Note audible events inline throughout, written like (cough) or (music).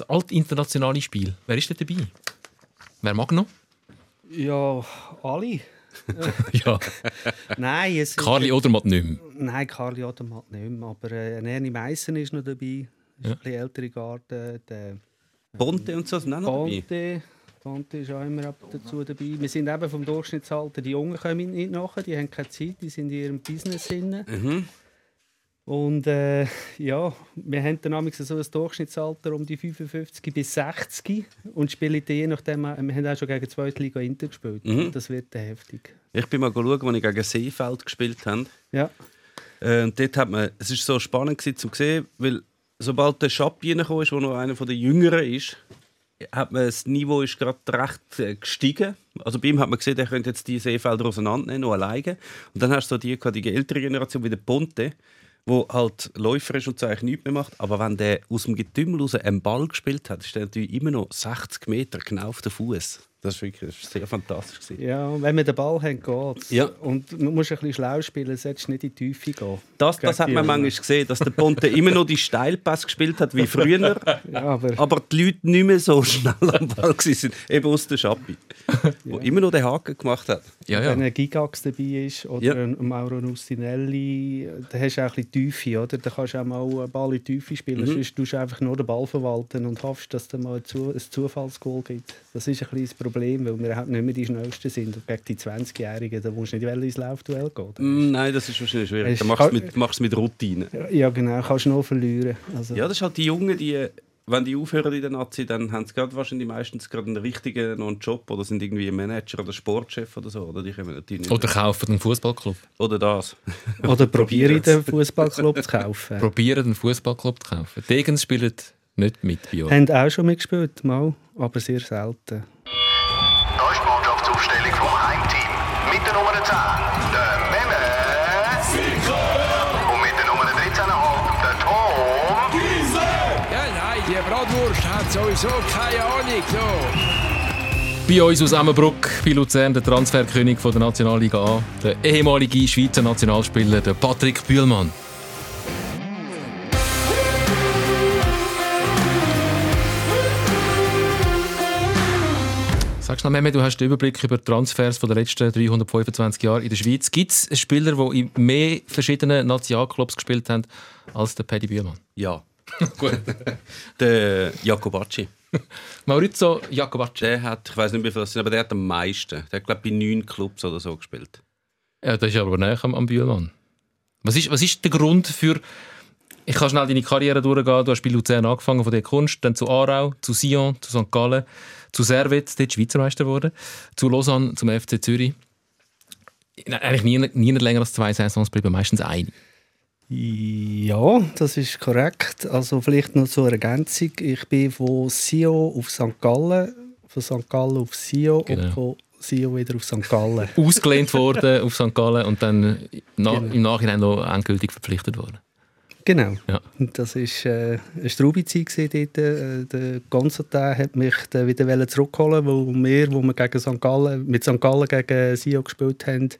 das alte internationale Spiel. Wer ist denn dabei? Wer mag noch? Ja, alle. (laughs) ja. Nein, es Karli Odermatt nicht mehr. Nein, Karli Odermatt nicht mehr. Aber äh, Ernie Meissen ist noch dabei. Ist Ja. ein bisschen ältere Garten. Der Ponte und so sind auch noch dabei. Ponte. Ponte ist auch immer ab dazu dabei. Wir sind eben vom Durchschnittsalter, die Jungen kommen nicht nachher, die haben keine Zeit, die sind in ihrem Business drin. Mhm. Und äh, ja, wir haben dann so ein Durchschnittsalter um die 55 bis 60 und spielen je nachdem, auch- wir haben auch schon gegen zweite Liga Inter gespielt. Mhm. Das wird dann heftig. Ich bin mal schauen, als ich gegen Seefeld gespielt habe. Ja. Äh, und dort hat man, es ist so spannend gewesen, zu sehen, weil sobald der Schappi reingekommen ist, der noch einer der Jüngeren ist, hat man das Niveau ist gerade recht äh, gestiegen. Also bei ihm hat man gesehen, er könnte jetzt die Seefelder auseinandernehmen, noch alleine. Und dann hast du so die, die ältere Generation wie der Ponte, wo halt Läufer ist und so eigentlich nichts mehr macht. Aber wenn der aus dem Getümmel raus einen Ball gespielt hat, ist der natürlich immer noch 60 Meter genau auf den Fuß. Das ist wirklich sehr fantastisch. Ja, wenn wir den Ball haben, geht Ja. Und man muss ein bisschen schlau spielen, solltest nicht in die Tiefe gehen. Das, das hat man manchmal gesehen, dass der Ponte immer noch die Steilpass gespielt hat wie früher, (laughs) Ja, aber aber die Leute nicht mehr so schnell am Ball waren, eben aus der Schappi, wo immer noch den Haken gemacht hat. Ja, wenn ja. ein Gigax dabei ist oder Ja. ein Mauro Nustinelli, dann hast du auch ein bisschen Tiefe, oder? Dann kannst du auch mal einen Ball in die Tiefe spielen. Mhm. Sonst tust du einfach nur den Ball verwalten und hoffst, dass es mal ein Zufallsgoal gibt. Das ist ein bisschen das Problem, weil wir halt nicht mehr die Schnellsten sind. Und gegen die 20-Jährigen, da musst du nicht wollen ins Laufduell gehen. Mm, Nein, das ist wahrscheinlich schwierig. Es Da machst du kann- mit, machst mit Routine. Ja, genau, kannst du nur verlieren. Also, Ja, das ist halt die Jungen, die, wenn die aufhören in der Nazi, dann haben sie gerade wahrscheinlich meistens gerade einen richtigen noch einen Job oder sind irgendwie ein Manager oder Sportchef oder so. Oder, die natürlich nicht Oder kaufen einen Fußballclub. oder das. (laughs) Oder probiere den Fußballclub zu kaufen. Probieren, einen Fußballclub zu kaufen. Degens spielen nicht mit bei euch. Haben auch schon mitgespielt, mal, aber sehr selten. Die Mannschaftsaufstellung vom Heimteam. Mit der Nummer 10, der Memme. Und mit der Nummer 13,5, der Tom. Ja, nein, die Bratwurst hat sowieso keine Ahnung. So. Bei uns aus Emmenbruck, bei Luzern, der Transferkönig von der Nationalliga A, der ehemalige Schweizer Nationalspieler, der Patrick Bühlmann. Sagst noch, Mehmet, du hast den Überblick über die Transfers von den letzten 325 Jahren in der Schweiz. Gibt es Spieler, die in mehr verschiedenen Nationalclubs gespielt haben als der Paddy Bühlmann? Ja. (laughs) Gut. Der Jacobacci. (laughs) Maurizio Jacobacci. Der hat, ich weiß nicht, wie viel das sind, aber der hat am meisten. Der hat, glaube ich, bei neun Clubs oder so gespielt. Ja, das ist aber näher am, am Bühlmann. Was ist, was ist der Grund für. Ich kann schnell deine Karriere durchgehen. Du hast bei Luzern angefangen, von der Kunst, dann zu Aarau, zu Sion, zu St. Gallen, zu Servet, dort Schweizer Meister geworden, zu Lausanne, zum FC Zürich. Eigentlich nie, nie länger als zwei Saisons bleiben, meistens eine. Ja, das ist korrekt. Also vielleicht noch zur Ergänzung. Ich bin von Sio auf St. Gallen, von St. Gallen auf Sio Genau. und von Sio wieder auf St. Gallen. Ausgelehnt worden (laughs) auf St. Gallen und dann na, Genau. im Nachhinein noch endgültig verpflichtet worden. Genau. Ja. Das war äh, eine Straube-Zeit dort. Äh, der Gonzatin hat mich dann wieder zurückholen, weil wir, wo wir gegen St. Gallen, mit St. Gallen gegen Sio gespielt haben,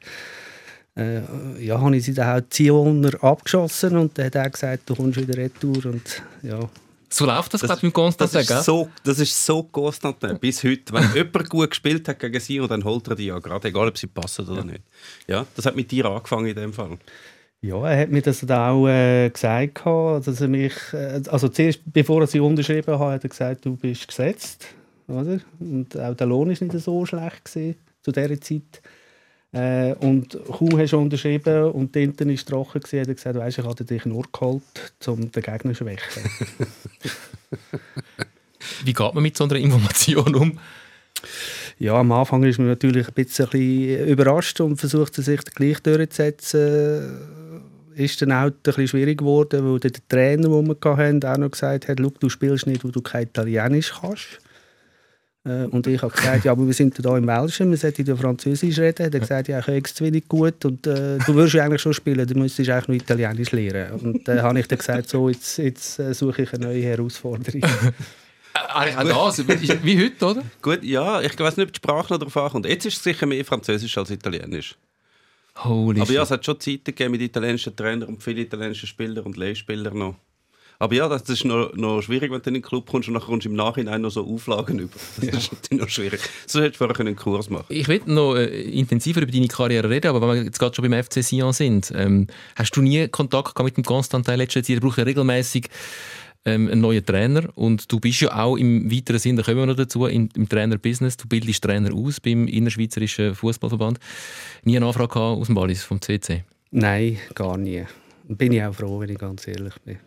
äh, ja, habe ich sie dann auch Zioner abgeschossen und dann hat er gesagt, du kommst wieder retour und ja, So läuft das, Das- ich, mit Das Constantin, ist gell? so, das ist so konstant bis heute. Wenn (laughs) jemand gut gespielt hat gegen sie, dann holt er die ja gerade, egal ob sie passen oder nicht. Ja, das hat mit dir angefangen in dem Fall. Ja, er hat mir das dann auch äh, gesagt, dass er mich, äh, also zuerst, bevor er sie unterschrieben hat, hat er gesagt, du bist gesetzt, oder? Und auch der Lohn ist nicht so schlecht gewesen, zu dieser Zeit. Äh, und kaum hast du unterschrieben und die Tinte ist trocken gewesen, hat er gesagt, weisst, ich hatte dich nur geholt, um den Gegner zu schwächen. (laughs) Wie geht man mit so einer Information um? Ja, am Anfang ist man natürlich ein bisschen, ein bisschen überrascht und versucht sich gleich durchzusetzen. Ist dann auch ein bisschen schwierig geworden, weil der Trainer, den wir hatten, auch noch gesagt hat, «Schau, du spielst nicht, weil du kein Italienisch kannst. Äh, Und ich habe gesagt, ja, aber wir sind hier im Welschen, wir sollten ja Französisch reden. Er hat gesagt, ja, ich kann es zu wenig gut und äh, du würdest ja eigentlich schon spielen, du müsstest eigentlich nur Italienisch lernen. Und dann habe ich dann gesagt, so, jetzt, jetzt äh, suche ich eine neue Herausforderung. Eigentlich auch das, wie, wie heute, oder? Gut, ja, ich weiß nicht, ob die Sprache noch darauf ankommt. Jetzt ist es sicher mehr Französisch als Italienisch. Holy Aber ja, es hat schon Zeiten gegeben mit italienischen Trainern und vielen italienischen Spieler und Leihspieler noch. Aber ja, das ist noch, noch schwierig, wenn du in den Club kommst und dann kommst du im Nachhinein noch so Auflagen über. Das ist natürlich noch schwierig. So hättest du vorher einen Kurs machen Ich will noch äh, intensiver über deine Karriere reden, aber wenn wir jetzt gerade schon beim FC Sion sind, ähm, hast du nie Kontakt gehabt mit dem Konstantin letztes Jahr? Er braucht ja regelmäßig ähm, einen neuen Trainer und du bist ja auch im weiteren Sinn, da kommen wir noch dazu, im, im Trainerbusiness, du bildest Trainer aus beim Innerschweizerischen Fußballverband. Nie eine Anfrage aus dem Wallis, vom CC? Nein, gar nie. Bin ich auch froh, wenn ich ganz ehrlich bin.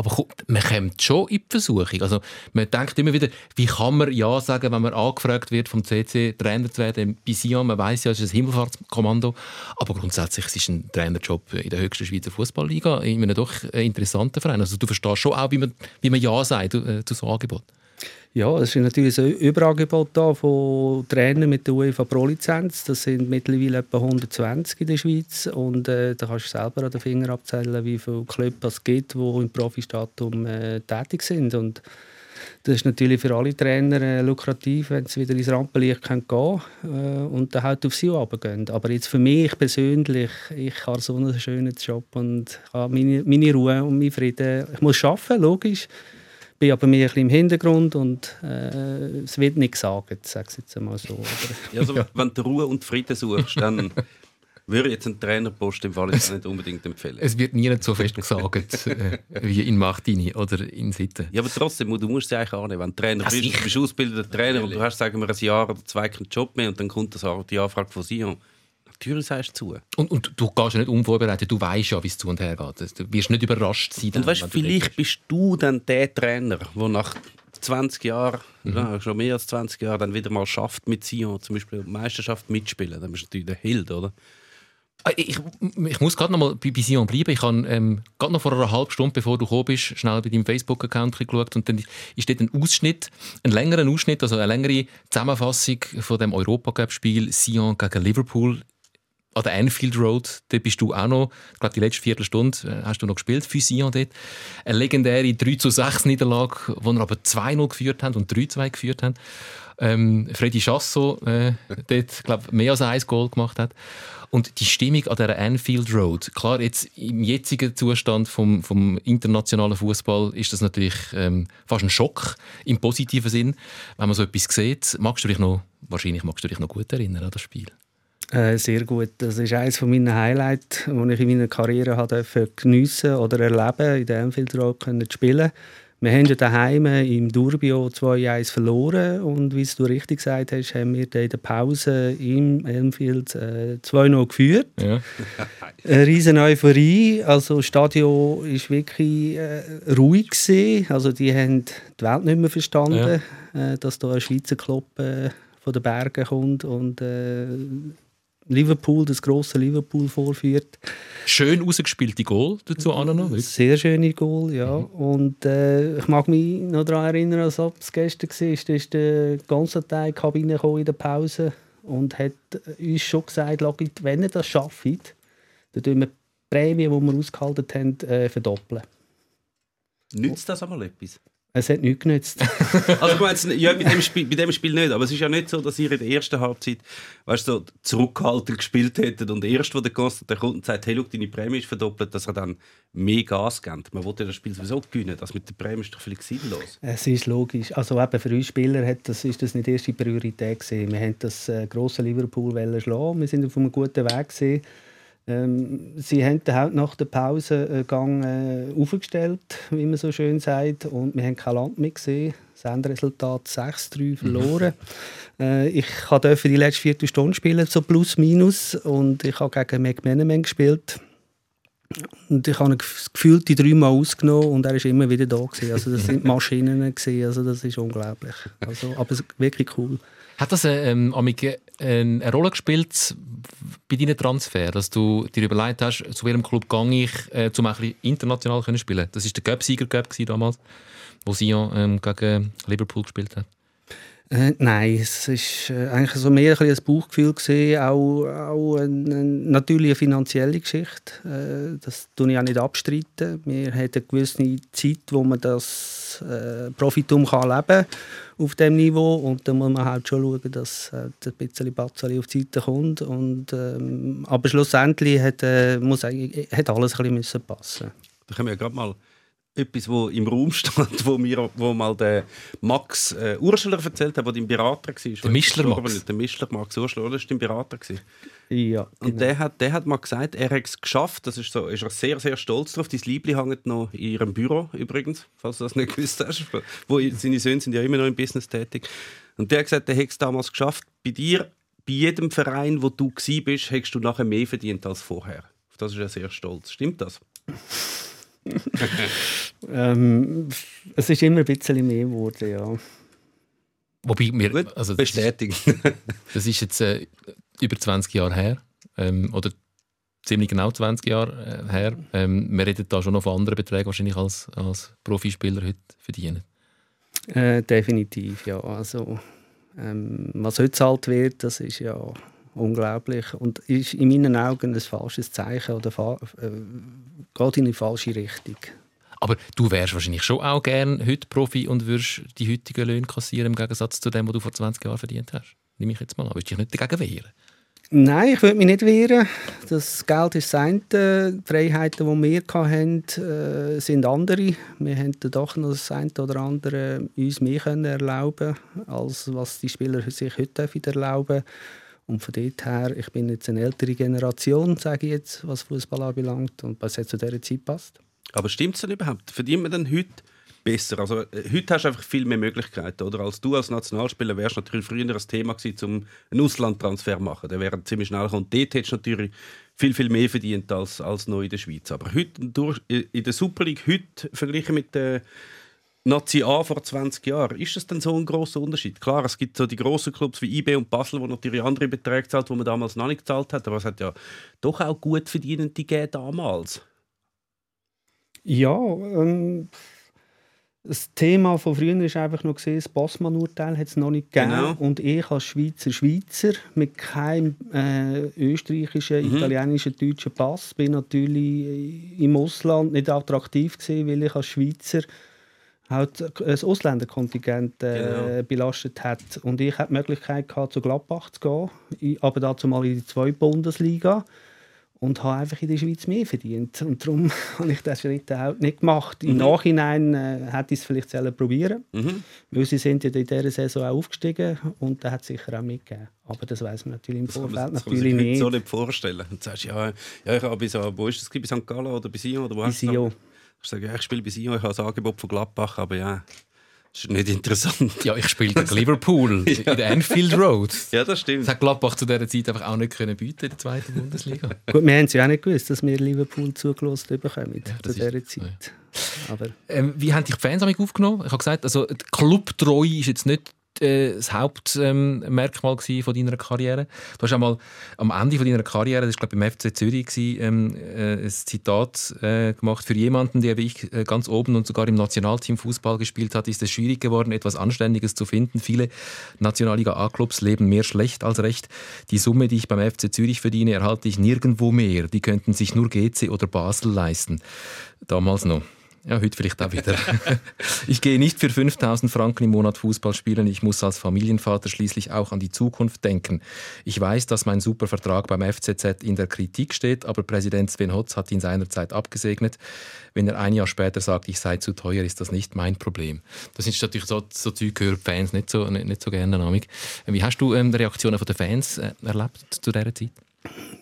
Aber man kommt schon in die Versuchung. Also, man denkt immer wieder, wie kann man Ja sagen, wenn man angefragt wird, vom CC Trainer zu werden. Bei Sion, man weiß ja, es ist ein Himmelfahrtskommando. Aber grundsätzlich es ist ein Trainerjob in der höchsten Schweizer Fußballliga in einem doch interessanten Verein. Also, du verstehst schon auch, wie man, wie man Ja sagt äh, zu so Angebot. Ja, es ist natürlich ein Überangebot da von Trainern mit der UEFA Pro-Lizenz. Das sind mittlerweile etwa 120 in der Schweiz. Und äh, da kannst du selber an den Finger abzählen, wie viele Clubs es gibt, die im Profistatum äh, tätig sind. Und das ist natürlich für alle Trainer äh, lukrativ, wenn sie wieder ins Rampenlicht gehen können äh, und dann halt auf sie runtergehen. Aber jetzt für mich persönlich, ich habe so einen schönen Job und habe meine, meine Ruhe und meinen Frieden. Ich muss arbeiten, logisch bin aber mehr ein bisschen im Hintergrund und äh, es wird nicht gesagt, sage ich jetzt einmal so. ja, also, wenn du Ruhe und Frieden suchst, dann würde ich jetzt einen Trainerpost im Fall nicht unbedingt empfehlen. Es wird nie so fest gesagt äh, wie in Machtini oder in Sitten. Ja, aber trotzdem, du musst es eigentlich annehmen. Wenn du Trainer bist, du bist ausgebildeter Trainer und du hast, sagen wir, ein Jahr oder zwei keinen Job mehr und dann kommt das, die Anfrage von Sion Türen sagst zu. Und, und du gehst ja nicht unvorbereitet, du weißt ja, wie es zu und her geht. Du wirst nicht überrascht sein. Und weißt, vielleicht bist du dann der Trainer, der nach 20 Jahren, mhm. ja, schon mehr als 20 Jahren, dann wieder mal schafft mit Sion, zum Beispiel die Meisterschaft mitspielen. Dann bist du natürlich der Held, oder? Ah, ich, ich, muss gerade noch mal bei, bei Sion bleiben. Ich habe ähm, gerade noch vor einer halben Stunde, bevor du gekommen bist, schnell bei deinem Facebook-Account geschaut und dann ist dort ein Ausschnitt, ein längerer Ausschnitt, also eine längere Zusammenfassung von dem Europacup-Spiel Sion gegen Liverpool an der Anfield Road, dort bist du auch noch, ich glaube die letzte Viertelstunde äh, hast du noch gespielt für Sion dort. Eine legendäre 3 zu 6 Niederlage, wo wir aber 2-0 geführt haben und 3-2 geführt haben. Ähm, Freddy Chasso äh, dort, glaube mehr als ein Goal gemacht hat. Und die Stimmung an der Anfield Road, klar, jetzt im jetzigen Zustand vom, vom internationalen Fußball ist das natürlich ähm, fast ein Schock im positiven Sinn, wenn man so etwas sieht. Magst du dich noch, wahrscheinlich magst du dich noch gut erinnern an das Spiel? Äh, sehr gut. Das ist eines meiner Highlights, die ich in meiner Karriere habe geniessen oder erleben in der Anfield Road können spielen. Wir haben ja daheim im Durbio 2-1 verloren und wie du richtig gesagt hast, haben wir in der Pause im Anfield äh, 2-0 geführt. Ja. Eine riesen Euphorie. Also das Stadion war wirklich äh, ruhig gewesen. Also die haben die Welt nicht mehr verstanden, ja. äh, dass da ein Schweizer Club äh, von den Bergen kommt und äh, Liverpool, das große Liverpool vorführt. Schön ausgespielte Goal dazu auch noch. Sehr schöne Goal, ja. Mhm. Und äh, ich mag mich noch daran erinnern, als es gestern war, da ist der ganze Teil in die Kabine in der Pause und hat uns schon gesagt, wenn ihr das schafft, dann tun wir die Prämie, die wir ausgehalten haben, äh, verdoppeln. Nützt das einmal etwas? Es hat nichts genützt. (laughs) also ich meine, ja, bei, dem Spiel, bei dem Spiel nicht, aber es ist ja nicht so, dass ihr in der ersten Halbzeit weißt, so zurückhaltend gespielt hättet und erst, wo der Konstantin kommt und sagt, hey, look, deine Prämie ist verdoppelt, dass er dann mehr Gas gibt. Man wollte das Spiel sowieso gewinnen, das mit der Prämie ist doch völlig sinnlos. Es ist logisch. Also eben für uns Spieler hat das, ist das nicht die erste Priorität gewesen. Wir haben das äh, grosse Liverpool schlagen, wir sind auf einem guten Weg gewesen. Ähm, sie haben den halt nach der Pause einen Gang äh, aufgestellt, wie man so schön sagt, und wir haben kein Land mehr gesehen. Das Endresultat 6-3 verloren. Mhm. Äh, ich durfte die letzte Viertelstunde spielen, so plus minus, und ich habe gegen McManaman gespielt. Und ich habe gefühlt die dreimal ausgenommen und er ist immer wieder da gewesen. Also das sind (laughs) Maschinen gewesen. also das ist unglaublich. Also, aber wirklich cool. Hat das ähm, eine Rolle gespielt bei deinen Transfer, dass du dir überlegt hast, zu welchem Club gehe ich, äh, um ein bisschen international zu spielen? Das war der Cup-Sieger damals, wo Sion ähm, gegen Liverpool gespielt hat. Äh, nein, es war äh, eigentlich so mehr ein, ein Bauchgefühl gewesen, auch, auch eine, eine, natürlich finanzielle Geschichte. Äh, das tue ich auch nicht abstreiten. Wir haben eine gewisse Zeit, wo man das äh, Profitum kann leben auf diesem Niveau und dann muss man halt schon schauen, dass äh, ein bisschen Batzali auf die Seite kommt. Und, ähm, aber schlussendlich hat, äh, muss, hat alles ein bisschen passen. Da können wir ja gerade mal etwas, wo im Raum (laughs) stand, wo mir, wo mal der Max äh, Urschler erzählt hat, der dein Berater war. Der Mischler Max. Der Mischler Max Urschler, das war dein Berater. Gewesen. Ja, Und genau. der hat, der hat mal gesagt, er hat es geschafft. Das ist so, ist er sehr, sehr stolz drauf. Dein Liebling hängt noch in ihrem Büro übrigens, falls du das nicht gewusst hast. Wo, seine Söhne sind ja immer noch im Business tätig. Und der hat gesagt, der hat es damals geschafft. Bei dir, bei jedem Verein, wo du gsi bist, hättest du nachher mehr verdient als vorher. Auf das ist er sehr stolz. Stimmt das? (laughs) Ähm, es ist immer ein bisschen mehr geworden, ja. Wobei wir, Gut, also das, ist, bestätigt. (laughs) das ist jetzt äh, über 20 Jahre her. Ähm, oder ziemlich genau 20 Jahre äh, her. Ähm, wir reden da schon noch von anderen Beträgen wahrscheinlich als, als Profispieler heute verdienen. Äh, definitiv, ja. Also, ähm, was heute gezahlt wird, das ist ja unglaublich und ist in meinen Augen ein falsches Zeichen oder äh, geht in die falsche Richtung. Aber du wärst wahrscheinlich schon auch gern heute Profi und würdest die heutigen Löhne kassieren im Gegensatz zu dem, was du vor 20 Jahren verdient hast. Nehme ich jetzt mal an. Würdest du dich nicht dagegen wehren? Nein, ich würde mich nicht wehren. Das Geld ist das eine. Die Freiheiten, die wir hatten, äh, sind andere. Wir dann doch noch das eine oder andere uns mehr können erlauben als was die Spieler sich heute erlauben Und von dort her, ich bin jetzt eine ältere Generation, sage ich jetzt, was Fußball anbelangt und was jetzt zu dieser Zeit passt. Aber stimmt es denn überhaupt? Verdient man denn heute besser? Also, äh, heute hast du einfach viel mehr Möglichkeiten. Oder? Als du als Nationalspieler wärst natürlich früher ein Thema gewesen, um einen Auslandtransfer zu machen. Der wäre ziemlich schnell gekommen. Und dort hättest du natürlich viel, viel mehr verdient als, als noch in der Schweiz. Aber heute, durch, in der Super League heute, verglichen mit der Nazi A vor 20 Jahren, ist das denn so ein großer Unterschied? Klar, es gibt so die großen Clubs wie IB und Basel, wo natürlich andere Beträge zahlt, die man damals noch nicht gezahlt hat. Aber es hat ja doch auch gut verdienende gegeben damals. Ja, ähm, das Thema von früher ist einfach noch gesehen, das Bossmann-Urteil hat es noch nicht gegeben. Genau. Und ich als Schweizer Schweizer mit keinem äh, österreichischen, Mhm. italienischen, deutschen Pass bin natürlich im Ausland nicht attraktiv gewesen, weil ich als Schweizer halt ein Ausländerkontingent äh, Genau. belastet hat. Und ich hatte die Möglichkeit, gehabt, zu Gladbach zu gehen, aber dazu mal in die zweite Bundesliga und habe einfach in der Schweiz mehr verdient. Und darum (laughs) habe ich das Schritt auch nicht gemacht. Im Nachhinein äh, hätte ich es vielleicht selber probieren Mhm. weil sie sind ja in dieser Saison auch aufgestiegen und da hat es sicher auch mitgegeben. Aber das weiß man natürlich im Das Vorfeld man, das kann man natürlich sich nicht. so nicht vorstellen. Und du sagst, ja, ja ich habe bei, so, wo ist das, bei St. Gallen oder bei Sion? Oder wo Bei Sion. Ich sage, ja, ich spiele bei Sion, ich habe ein Angebot von Gladbach, aber ja, das ist nicht interessant. Ja, ich spiele gegen Liverpool (laughs) in der Anfield Road. Ja, das stimmt. Das hat Gladbach zu dieser Zeit einfach auch nicht können bieten in der zweiten Bundesliga. (laughs) Gut, wir haben es ja auch nicht gewusst, dass wir Liverpool zugelost bekommen Ja, zu das dieser ist- Zeit. Aber Ähm, wie haben dich die Fans damit aufgenommen? Ich habe gesagt, also die Clubtreue ist jetzt nicht äh, das Hauptmerkmal ähm, von deiner Karriere. Du hast einmal am Ende von deiner Karriere, das war glaube ich beim FC Zürich, gewesen, ähm, äh, ein Zitat äh, gemacht für jemanden, der wie ich äh, ganz oben und sogar im Nationalteam Fußball gespielt hat, ist es schwierig geworden, etwas Anständiges zu finden. Viele Nationalliga A-Clubs leben mehr schlecht als recht. Die Summe, die ich beim FC Zürich verdiene, erhalte ich nirgendwo mehr. Die könnten sich nur GC oder Basel leisten. Damals noch. Ja, heute vielleicht auch wieder. (laughs) ich gehe nicht für 5000 Franken im Monat Fußball spielen. Ich muss als Familienvater schließlich auch an die Zukunft denken. Ich weiß, dass mein super Vertrag beim FCZ in der Kritik steht, aber Präsident Sven Hotz hat ihn seinerzeit abgesegnet. Wenn er ein Jahr später sagt, ich sei zu teuer, ist das nicht mein Problem. Das sind natürlich so, so Zeug, hören Fans nicht so, nicht, nicht so gerne. Wie hast du ähm, die Reaktionen der Fans äh, erlebt zu dieser Zeit?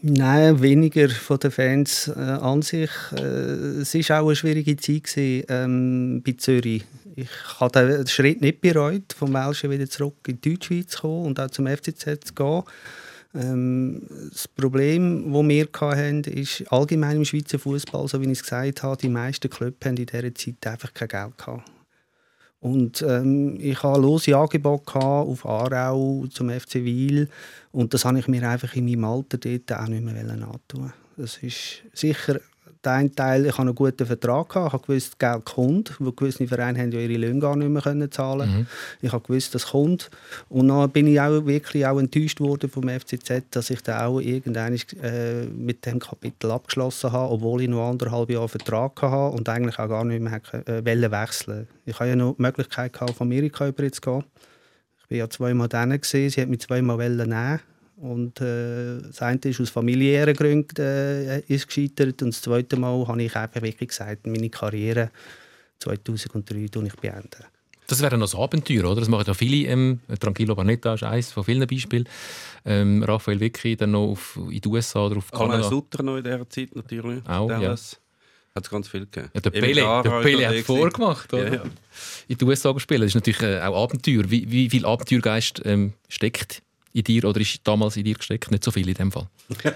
Nein, weniger von den Fans äh, an sich. Äh, es war auch eine schwierige Zeit gewesen, ähm, bei Zürich. Ich habe den Schritt nicht bereut, vom Welschen wieder zurück in die Deutschschweiz zu kommen und auch zum FCZ zu gehen. Ähm, das Problem, das wir hatten, ist allgemein im Schweizer Fußball, so wie ich es gesagt habe, die meisten Clubs haben in dieser Zeit einfach kein Geld gehabt. Und ähm, ich hatte lose Angebote auf Aarau zum FC Wil und das habe ich mir einfach in meinem Alter dort auch nicht mehr antun. Das ist sicher der eine Teil, ich hatte einen guten Vertrag, gehabt, ich habe gewusst, Geld kommt, weil gewisse Vereine haben ja ihre Löhne gar nicht mehr können zahlen Ich habe gewusst, das kommt. Und dann bin ich auch wirklich auch enttäuscht worden vom FCZ, dass ich dann auch irgendwann äh, mit dem Kapitel abgeschlossen habe, obwohl ich noch anderthalb Jahre Vertrag hatte und eigentlich auch gar nicht mehr äh, wechseln Ich hatte ja noch die Möglichkeit, gehabt, auf Amerika über zu gehen. Ich war ja zweimal da, sie hat mich zweimal nehmen und äh, das eine ist aus familiären Gründen äh, ist gescheitert und das zweite Mal habe ich einfach wirklich gesagt, meine Karriere 2003 tue ich beenden. Das wäre noch ein Abenteuer, oder? Das machen ja viele. Ähm, Tranquillo Barnetta ist eines von vielen Beispielen. Ähm, Raphael Vicky dann noch auf, in die USA oder auf Alain Kanada. Sutter noch in dieser Zeit natürlich. Auch, ja. Hat es ganz viel gegeben. Ja, der Pele, der Pele hat vorgemacht, oder? Ja, ja. In die USA gespielt. Das ist natürlich äh, auch Abenteuer. Wie, wie viel Abenteuergeist ähm, steckt in dir oder ist damals in dir gesteckt? Nicht so viel in dem Fall. (laughs)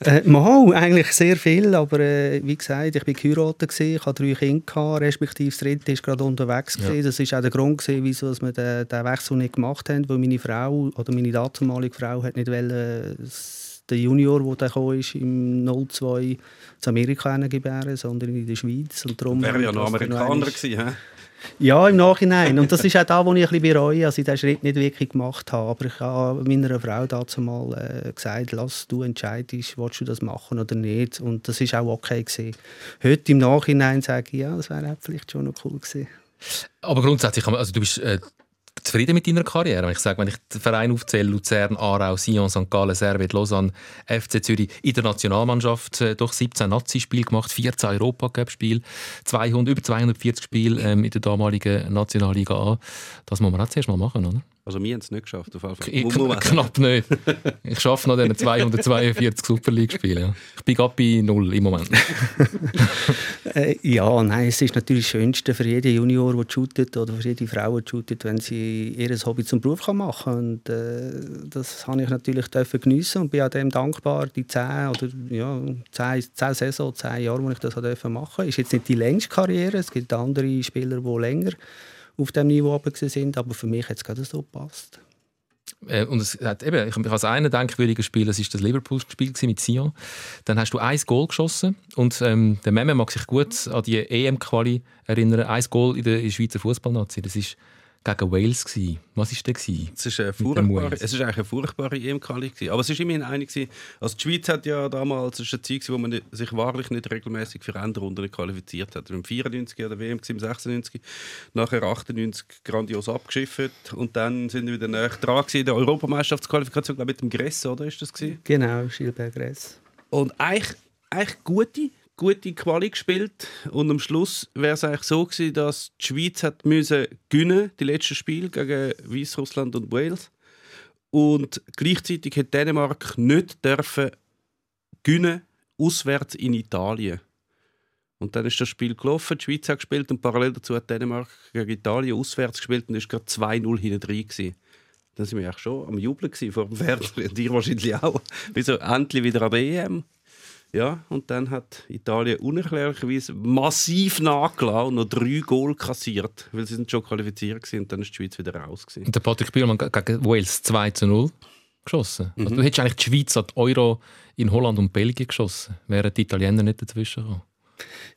Äh, mal, eigentlich sehr viel, aber äh, wie gesagt, ich bin geheiratet, gewesen, ich hatte drei Kinder, respektive das dritte ist gerade unterwegs. Ja. Das ist auch der Grund, gewesen, wieso wir den, den Wechsel nicht gemacht haben, weil meine Frau oder meine damalige Frau hat nicht wollen, s- den Junior, der dann ist, im 02 zu Amerika gebären, sondern in der Schweiz. Und darum Wäre ja noch Amerikaner gewesen. Ja, im Nachhinein. Und das ist auch da, wo ich ein bisschen bereue, dass ich diesen Schritt nicht wirklich gemacht habe. Aber ich habe meiner Frau dazu mal äh, gesagt, lass du entscheidest, willst du das machen oder nicht. Und das ist auch okay gewesen. Heute im Nachhinein sage ich, ja, das wäre vielleicht schon noch cool gewesen. Aber grundsätzlich, also du bist äh, zufrieden mit deiner Karriere? Wenn ich sage, wenn ich den Verein aufzähle, Luzern, Aarau, Sion, St. Gallen, Servet, Lausanne, FC Zürich, in der Nationalmannschaft äh, doch 17 Nazi-Spiele gemacht, 14 Europacup-Spiele, 200, über 240 Spiele ähm, in der damaligen Nationalliga A. Das muss man auch zuerst mal machen, oder? Also wir haben es nicht geschafft. Auf jeden Fall. Ich, sagen. knapp nicht. Ich schaffe noch diese 242 Super League-Spiele. Ja. Ich bin gerade bei null im Moment. (laughs) Äh, ja, nein, es ist natürlich das Schönste für jeden Junior, der shootet oder für jede Frau, die shootet, wenn sie ihr Hobby zum Beruf kann machen kann. Und äh, das habe ich natürlich dürfen geniessen und bin auch dem dankbar, die 10 oder ja, 10, 10 Saison, 10 Jahre, wo ich das machen. Ist jetzt nicht die längste Karriere, es gibt andere Spieler, die länger auf dem Niveau oben sind, aber für mich hat es gerade so gepasst. Äh, und es hat eben, ich, ich als einen denkwürdigen Spiel, das ist das Liverpool-Spiel mit Sion. Dann hast du ein Goal geschossen und ähm, der Meme mag sich gut an die EM-Quali erinnern. Ein Goal in der, in der Schweizer Fußballnazi. Das ist gegen Wales gewesen. Was ist der gewesen? Es ist, eine furchtbare, es ist eigentlich eine furchtbare EM-Quali. Aber es ist immerhin eine. gewesen- Also die Schweiz hat ja damals, es ist eine Zeit, gewesen, wo man sich wahrlich nicht regelmäßig für Endrunden qualifiziert hat. Im 94 an der WM, im 96, nachher 98 grandios abgeschifft und dann sind wir wieder näher dran gewesen, in der Europameisterschaftsqualifikation, glaube ich, mit dem Gress, oder ist das gewesen? Genau, Gilbert Gress. Und eigentlich, eigentlich gute, gute Quali gespielt. Und am Schluss wäre es eigentlich so gewesen, dass die Schweiz hat müssen gewinnen, die letzten Spiele gegen Weißrussland und Wales. Und gleichzeitig hat Dänemark nicht dürfen gewinnen, auswärts in Italien. Und dann ist das Spiel gelaufen, die Schweiz hat gespielt und parallel dazu hat Dänemark gegen Italien auswärts gespielt und ist gerade 2-0 hinten drin. Dann sind wir eigentlich schon am Jubeln vor dem Fernseher. (laughs) Und ihr wahrscheinlich auch. Wieso endlich wieder an der EM? Ja, und dann hat Italien unerklärlicherweise massiv nachgelassen und noch drei Goal kassiert, weil sie sind schon qualifiziert waren und dann ist die Schweiz wieder raus. Gewesen. Und der Patrick ge- gegen Wales 2 zu 0 geschossen. Also, du hättest eigentlich die Schweiz an die Euro in Holland und Belgien geschossen, wären die Italiener nicht dazwischen gekommen.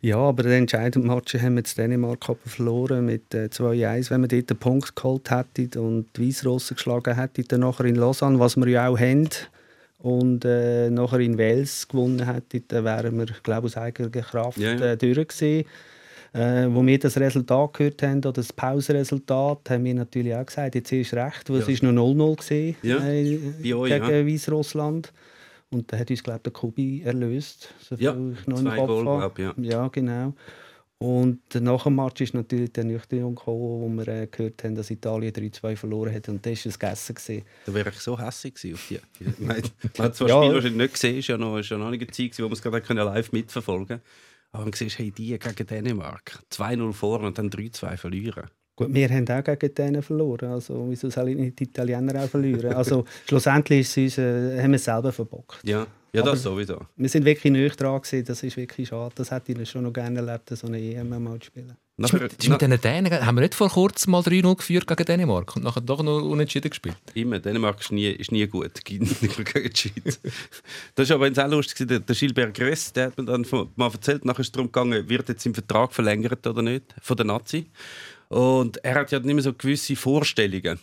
Ja, aber den entscheidenden Match haben wir in Dänemark verloren mit äh, 2-1. Wenn wir dort den Punkt geholt hätten und die Weißrussen geschlagen hätten, dann nachher in Lausanne, was wir ja auch haben, und äh, nachher in Wales gewonnen hätten, dann wären wir, glaube ich, aus eigener Kraft Ja, ja. Äh, durch gewesen. Äh, wo wir das Resultat gehört haben, oder das Pausenresultat, haben wir natürlich auch gesagt, jetzt ist recht, weil Ja. es ist noch 0-0 gewesen, Ja, äh, gegen ja. Weißrussland. Und da hat uns, glaube ich, der Kubi erlöst. So Ja, zwei Goal, habe. glaub ich, ja. Ja, genau. Und nach dem Match ist natürlich die Ernüchterung gekommen, wo wir äh, gehört haben, dass Italien 3-2 verloren hat. Und das war es gegessen. gewesen. Da wäre ich so hässlich gewesen auf die. Ich (laughs) meine, man hat zwar Ja. Spiel wahrscheinlich nicht gesehen, ist ja noch, ist ja noch eine Zeit, wo man es gerade können live mitverfolgen konnte. Aber man sieht, hey, die gegen Dänemark 2-0 vor und dann 3-2 verlieren. Gut, wir haben auch gegen denen verloren. Also, wieso sollen nicht die Italiener auch verlieren? Also, schlussendlich ist es uns, äh, haben wir es selber verbockt. Ja, ja Aber- das sowieso. Wir sind wirklich nicht dran gewesen. Das ist wirklich schade. Das hätte ich schon noch gerne erlebt, so eine EM mal zu spielen. Das ist mit, das ist mit Dänen, haben wir nicht vor kurzem mal 3-0 geführt gegen Dänemark und nachher doch noch unentschieden gespielt? Immer, Dänemark ist nie, ist nie gut (laughs) gegen die Schweiz. Das war aber auch lustig. Der, der Gilbert Gress der hat mir dann mal erzählt, nachher ist es darum gegangen, wird jetzt im Vertrag verlängert oder nicht, von der Nazi. Und er hat ja nicht mehr so gewisse Vorstellungen.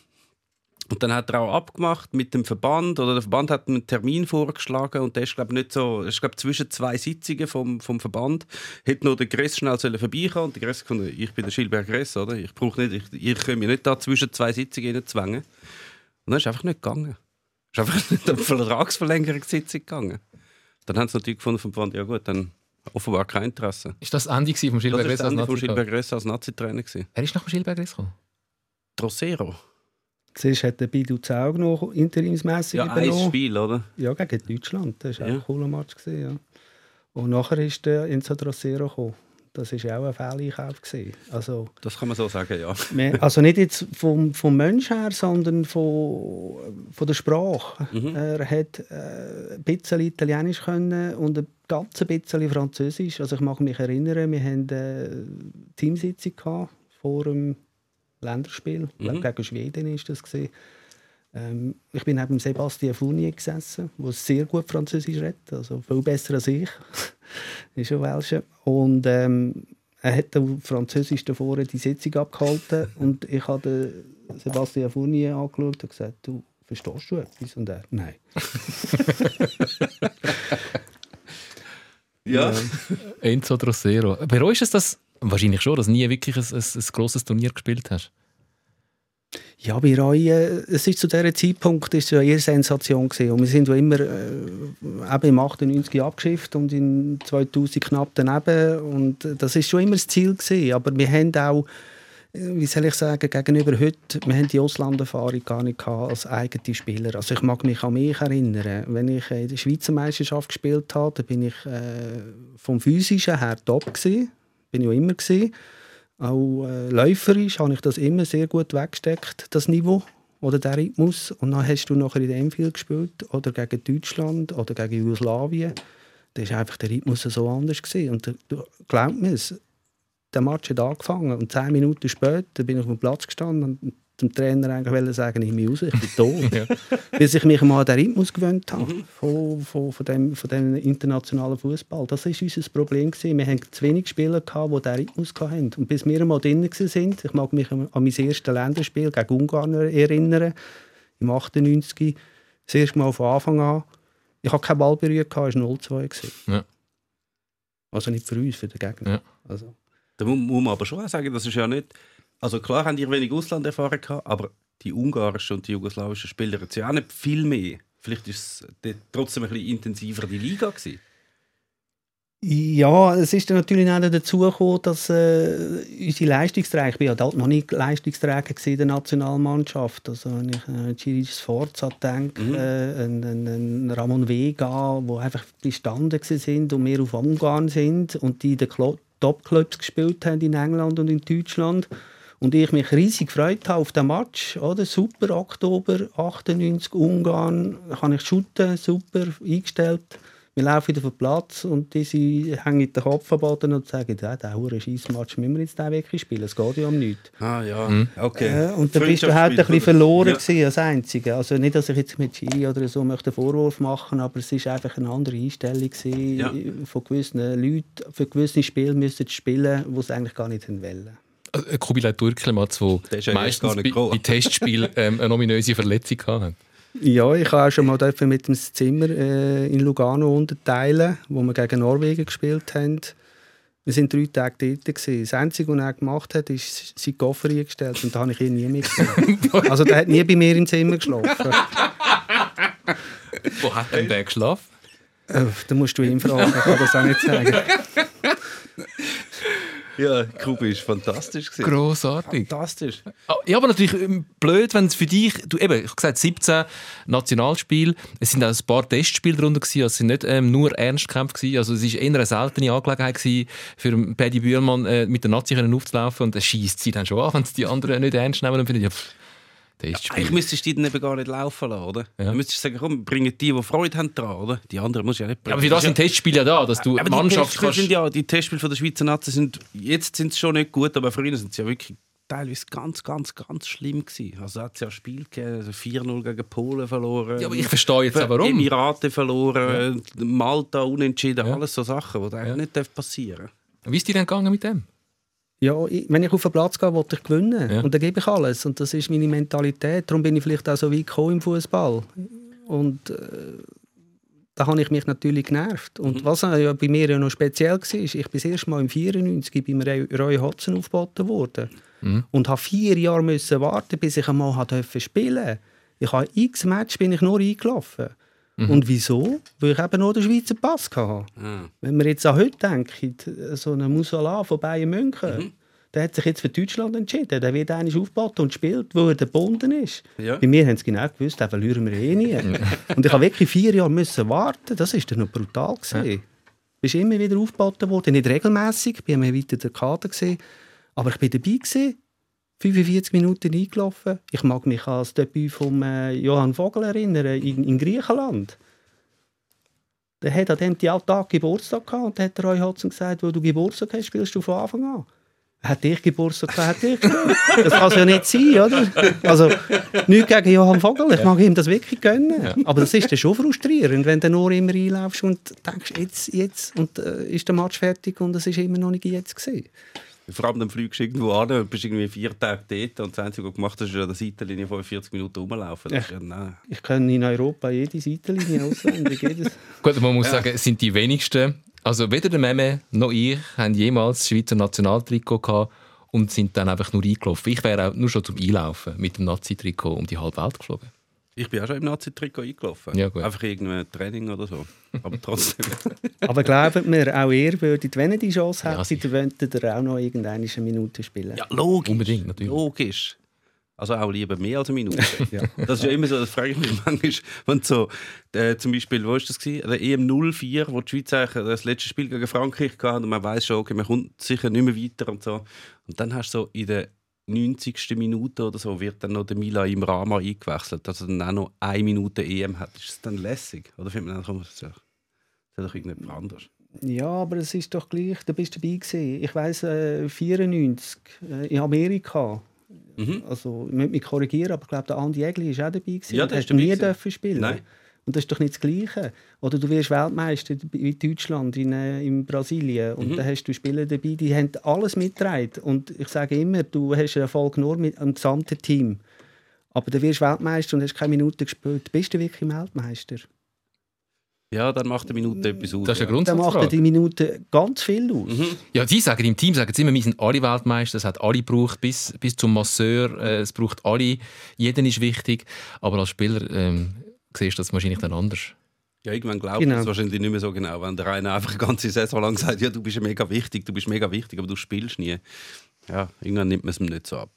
Und dann hat er auch abgemacht mit dem Verband, oder der Verband hat einen Termin vorgeschlagen und der ist, glaube ich, nicht so, ist, glaube zwischen zwei Sitzungen vom, vom Verband, hätte nur der Gress schnell sollen vorbeikommen und der Gress gefunden, ich bin der Gilbert Gress, oder? Ich brauche nicht, ich, ich kann mich nicht da zwischen zwei Sitzungen hineinzwängen. Und dann ist es einfach nicht gegangen. Ist einfach (laughs) nicht eine Vertragsverlängerungssitzung gegangen. Dann haben sie natürlich gefunden vom Verband, ja gut, dann offenbar kein Interesse. Ist das gewesen vom das Gress als Nazi-Trainer. Er ist nach dem Gilbert Gress gekommen. Trocero. Zuerst hat der Bidu Zaug noch interimsmässig Ja, ein übernommen. Spiel, oder? Ja, gegen Deutschland. Das war auch Ja. ein cooler Match. Gewesen, ja. Und nachher ist der Enzo Drosero gekommen. Das war auch ein Fehleinkauf. Also, Das kann man so sagen, ja. (laughs) also nicht jetzt vom, vom Mensch her, sondern von, von der Sprache. Er hat äh, ein bisschen Italienisch können und ein ganz bisschen Französisch. Also ich mag mich erinnern, wir hatten eine Teamsitzung gehabt vor dem Länderspiel. Ich glaube, gegen Schweden ist das gewesen. Ähm, ich bin neben Sebastian Fournier gesessen, der sehr gut Französisch redet, also viel besser als ich. (laughs) ist schon Welsche. Und ähm, er hat auf Französisch davor die Sitzung abgehalten (laughs) und ich habe Sebastian Fournier angeschaut und gesagt, du verstehst du etwas? Und er, nein. (laughs) Ja. Enzo Drosero. Bereust du es, dass, wahrscheinlich schon, dass du nie wirklich ein, ein, ein grosses Turnier gespielt hast? Ja, bei Reue, es ist zu diesem Zeitpunkt ist es ja eher Sensation gewesen. Und wir sind ja immer äh, eben im 98 abgeschifft und in 2000 knapp daneben. Und das ist schon immer das Ziel gewesen. Aber wir haben auch, wie soll ich sagen, gegenüber heute, wir haben die Auslanderfahrung gar nicht als eigene Spieler. Also ich mag mich an mich erinnern, wenn ich in der Schweizer Meisterschaft gespielt habe, dann bin ich äh, vom physischen her top gewesen. Bin ich auch immer gewesen. Auch äh, läuferisch habe ich das immer sehr gut weggesteckt, das Niveau oder der Rhythmus. Und dann hast du nachher in Enfield gespielt oder gegen Deutschland oder gegen Jugoslawien. Da ist einfach der Rhythmus so anders gewesen. Und du, glaub mir es, der Match hat angefangen und zehn Minuten später bin ich auf dem Platz gestanden und dem Trainer eigentlich sagen, ich bin raus, ich bin tot. (laughs) Bis ich mich mal an den Rhythmus gewöhnt habe von, von, von, dem, von dem internationalen Fußball. Das war unser Problem. Gewesen. Wir hatten zu wenig Spieler, gehabt, die diesen Rhythmus hatten. Und bis wir mal drin waren, ich mag mich an mein erstes Länderspiel gegen Ungarn erinnern, im 98, das erste Mal von Anfang an. Ich habe keinen Ball berührt, es war 0-2. gewesen. Ja. Also nicht für uns, für den Gegner. Ja. Also. Da mu- muss man aber schon auch sagen, das ist ja nicht. Also klar haben die wenig Auslanderfahrung gehabt, aber die ungarischen und die jugoslawischen Spieler jetzt ja auch nicht viel mehr. Vielleicht ist es dort trotzdem ein bisschen intensiver die Liga gewesen. Ja, es ist dann natürlich auch dazu gekommen, dass äh, unsere Leistungsträger, ich bin ja halt noch nicht Leistungsträger in der Nationalmannschaft, also wenn ich an äh, Giri Sforza denke, äh, an, an, an Ramon Vega, wo einfach bestanden gewesen sind und wir auf Ungarn sind und die den Klo- Top-Clubs gespielt haben in England und in Deutschland und ich mich riesig gefreut auf den Match, oder? Super, Oktober 98, Ungarn, kann ich shooten, super, eingestellt. Wir laufen wieder auf den Platz und diese hängen den Kopf am Boden und sagen, ja, der hure Scheissmatch müssen wir jetzt den wirklich spielen, es geht ja um nichts. Ah ja, okay. Äh, und dann bist du halt ein bisschen verloren Ja. gewesen als Einzige. Also nicht, dass ich jetzt mit Chiri oder so möchte einen Vorwurf machen, aber es ist einfach eine andere Einstellung gewesen, Ja. von gewissen Leuten, für gewisse Spiele müssen sie spielen, die sie eigentlich gar nicht wollen. Äh, Kubilay Türkelmatz, Der meistens gar nicht bei, bei Testspielen ähm, eine ominöse Verletzung hatte. Ja, ich habe auch schon mal mit dem Zimmer äh, in Lugano unterteilen, wo wir gegen Norwegen gespielt haben. Wir sind drei Tage dort. Gewesen. Das Einzige, was er gemacht hat, ist seinen Koffer eingestellt und da habe ich ihn nie mitgenommen. also der hat nie bei mir im Zimmer geschlafen. Wo hat denn der geschlafen? Äh, da musst du ihn fragen, ich kann das auch nicht sagen. Ja, Kubi ist fantastisch. gewesen. Grossartig. Fantastisch. Ah, Ja, aber natürlich ähm, blöd, wenn es für dich, du eben, ich habe gesagt, 17 Nationalspiele, es sind auch ein paar Testspiele darunter gewesen, also es sind nicht ähm, nur Ernstkämpfe gewesen, also es ist eher eine seltene Angelegenheit gewesen, für Paddy Bühlmann äh, mit der Nazi aufzulaufen und es schießt sie dann schon an, wenn es die anderen nicht ernst nehmen und finden, ja, pff, Testspiel. Eigentlich müsstest du die dann eben gar nicht laufen lassen, oder? Ja. Dann müsstest du sagen, komm, bringen die, die Freude haben dran, oder? Die anderen musst du ja nicht bringen. aber für das sind Testspiele ja da, dass du aber Mannschaft die kannst... sind ja, die Testspiele von der Schweizer Nazi sind, jetzt sind sie schon nicht gut, aber früher sind sie ja wirklich teilweise ganz, ganz, ganz schlimm gewesen. Also hat es ja Spiel gegeben, also 4-0 gegen Polen verloren. Ja, aber ich verstehe jetzt auch warum. Emirate verloren, Malta unentschieden, Ja. alles so Sachen, die eigentlich Ja. nicht dürfen passieren Wie ist dir denn gegangen mit dem? Ja, ich, wenn ich auf den Platz gehe, will ich gewinnen. Ja. Und dann gebe ich alles. Und das ist meine Mentalität. Darum bin ich vielleicht auch so weit gekommen im Fußball. Und äh, da habe ich mich natürlich genervt. Und was ja bei mir ja noch speziell war, ist, ich bin das erste Mal im 94 beim Roy- Hodgson aufgeboten worden. Und habe vier Jahre müssen warten, bis ich einmal spielen. Ich habe x Match bin ich nur eingelaufen. Und wieso? Weil ich eben nur den Schweizer Pass hatte. Ah. Wenn wir jetzt an heute denken, so einen Musala von Bayern München, Mhm. der hat sich jetzt für Deutschland entschieden. Der wird eigentlich aufgebaut und spielt, wo er gebunden ist. Ja. Bei mir haben sie genau gewusst, den verlieren wir eh nie. (laughs) und ich habe wirklich vier Jahre müssen warten. Das ist dann noch brutal gesehen. Bist immer wieder aufgebaut worden, nicht regelmäßig. Ich habe weiter den Kader gesehen, aber ich bin dabei gewesen. 45 Minuten eingelaufen. Ich mag mich an das Debüt von äh, Johann Vogel erinnern in, in Griechenland. Der hat an dem Tag Geburtstag gehabt und hat Roy Hodgson gesagt, wo du Geburtstag hast, spielst du von Anfang an. Hat ich Geburtstag gehabt, hat ich. Das kann es ja nicht sein, oder? Also, nichts gegen Johann Vogel, ich mag ihm das wirklich gönnen. Aber das ist dann schon frustrierend, wenn du nur immer einlaufst und denkst, jetzt, jetzt, und äh, ist der Match fertig und es ist immer noch nicht jetzt gesehen. Vor allem dann fliegst du irgendwo an und bist irgendwie vier Tage dort und das Einzige, was du gemacht hast, ist an der Seitenlinie 45 Minuten rumlaufen. Das ja, nein. Ich kann in Europa jede Seitenlinie auswendig. jedes. (laughs) Gut, man muss sagen, es sind die wenigsten. Also weder der Meme noch ich haben jemals das Schweizer Nationaltrikot gehabt und sind dann einfach nur eingelaufen. Ich wäre auch nur schon zum Einlaufen mit dem Nazi-Trikot um die halbe Welt geflogen. Ich bin auch schon im Nazi-Trikot eingelaufen. Ja, gut. Einfach irgendein Training oder so. Aber trotzdem. (laughs) Aber glaubt mir, auch ihr würdet, wenn ihr die Chance Ja, hättet, würdet ihr auch noch irgendeine Minute spielen. ja, logisch. Unbedingt, natürlich. Logisch. Also auch lieber mehr als eine Minute. (laughs) Das ist ja immer so, das frage ich mich manchmal, wenn so, äh, zum Beispiel, wo ist das gewesen? Der EM 04, wo die Schweiz eigentlich das letzte Spiel gegen Frankreich hatte und man weiß schon, okay, man kommt sicher nicht mehr weiter und so. Und dann hast du so in der 90. Minute oder so, wird dann noch der Mila im Rama eingewechselt, dass er dann auch noch eine Minute EM hat. Ist das dann lässig? Oder findet man dann, das ist doch, irgendetwas anderes? Ja, aber es ist doch gleich, du bist dabei gewesen. Ich weiss, äh, 94 äh, in Amerika. Mhm. Also, ich möchte mich korrigieren, aber ich glaube, der Andi Egli war auch dabei. Gewesen. Ja, der ist dabei nie dürfen spielen. Nein. Und das ist doch nicht das Gleiche. Oder du wirst Weltmeister wie Deutschland in, äh, in Brasilien und Mhm. dann hast du Spieler dabei, die haben alles mitgetragen. Und ich sage immer, du hast einen Erfolg nur mit dem gesamten Team. Aber du wirst Weltmeister und hast keine Minute gespielt. Bist du wirklich Weltmeister? Ja, dann macht eine Minute etwas aus. Das ist eine ja. Dann macht Grundsatzfrage. die Minute ganz viel aus. Mhm. Ja, sie sagen im Team sagen sie immer, wir sind alle Weltmeister, es hat alle gebraucht, bis, bis zum Masseur, äh, es braucht alle, jeder ist wichtig, aber als Spieler ähm, siehst du das wahrscheinlich dann anders. Ja, irgendwann glaubt Genau. man es wahrscheinlich nicht mehr so genau, wenn der eine einfach eine ganze Saison lang sagt, ja, du bist mega wichtig, du bist mega wichtig, aber du spielst nie. Ja, irgendwann nimmt man es ihm nicht so ab.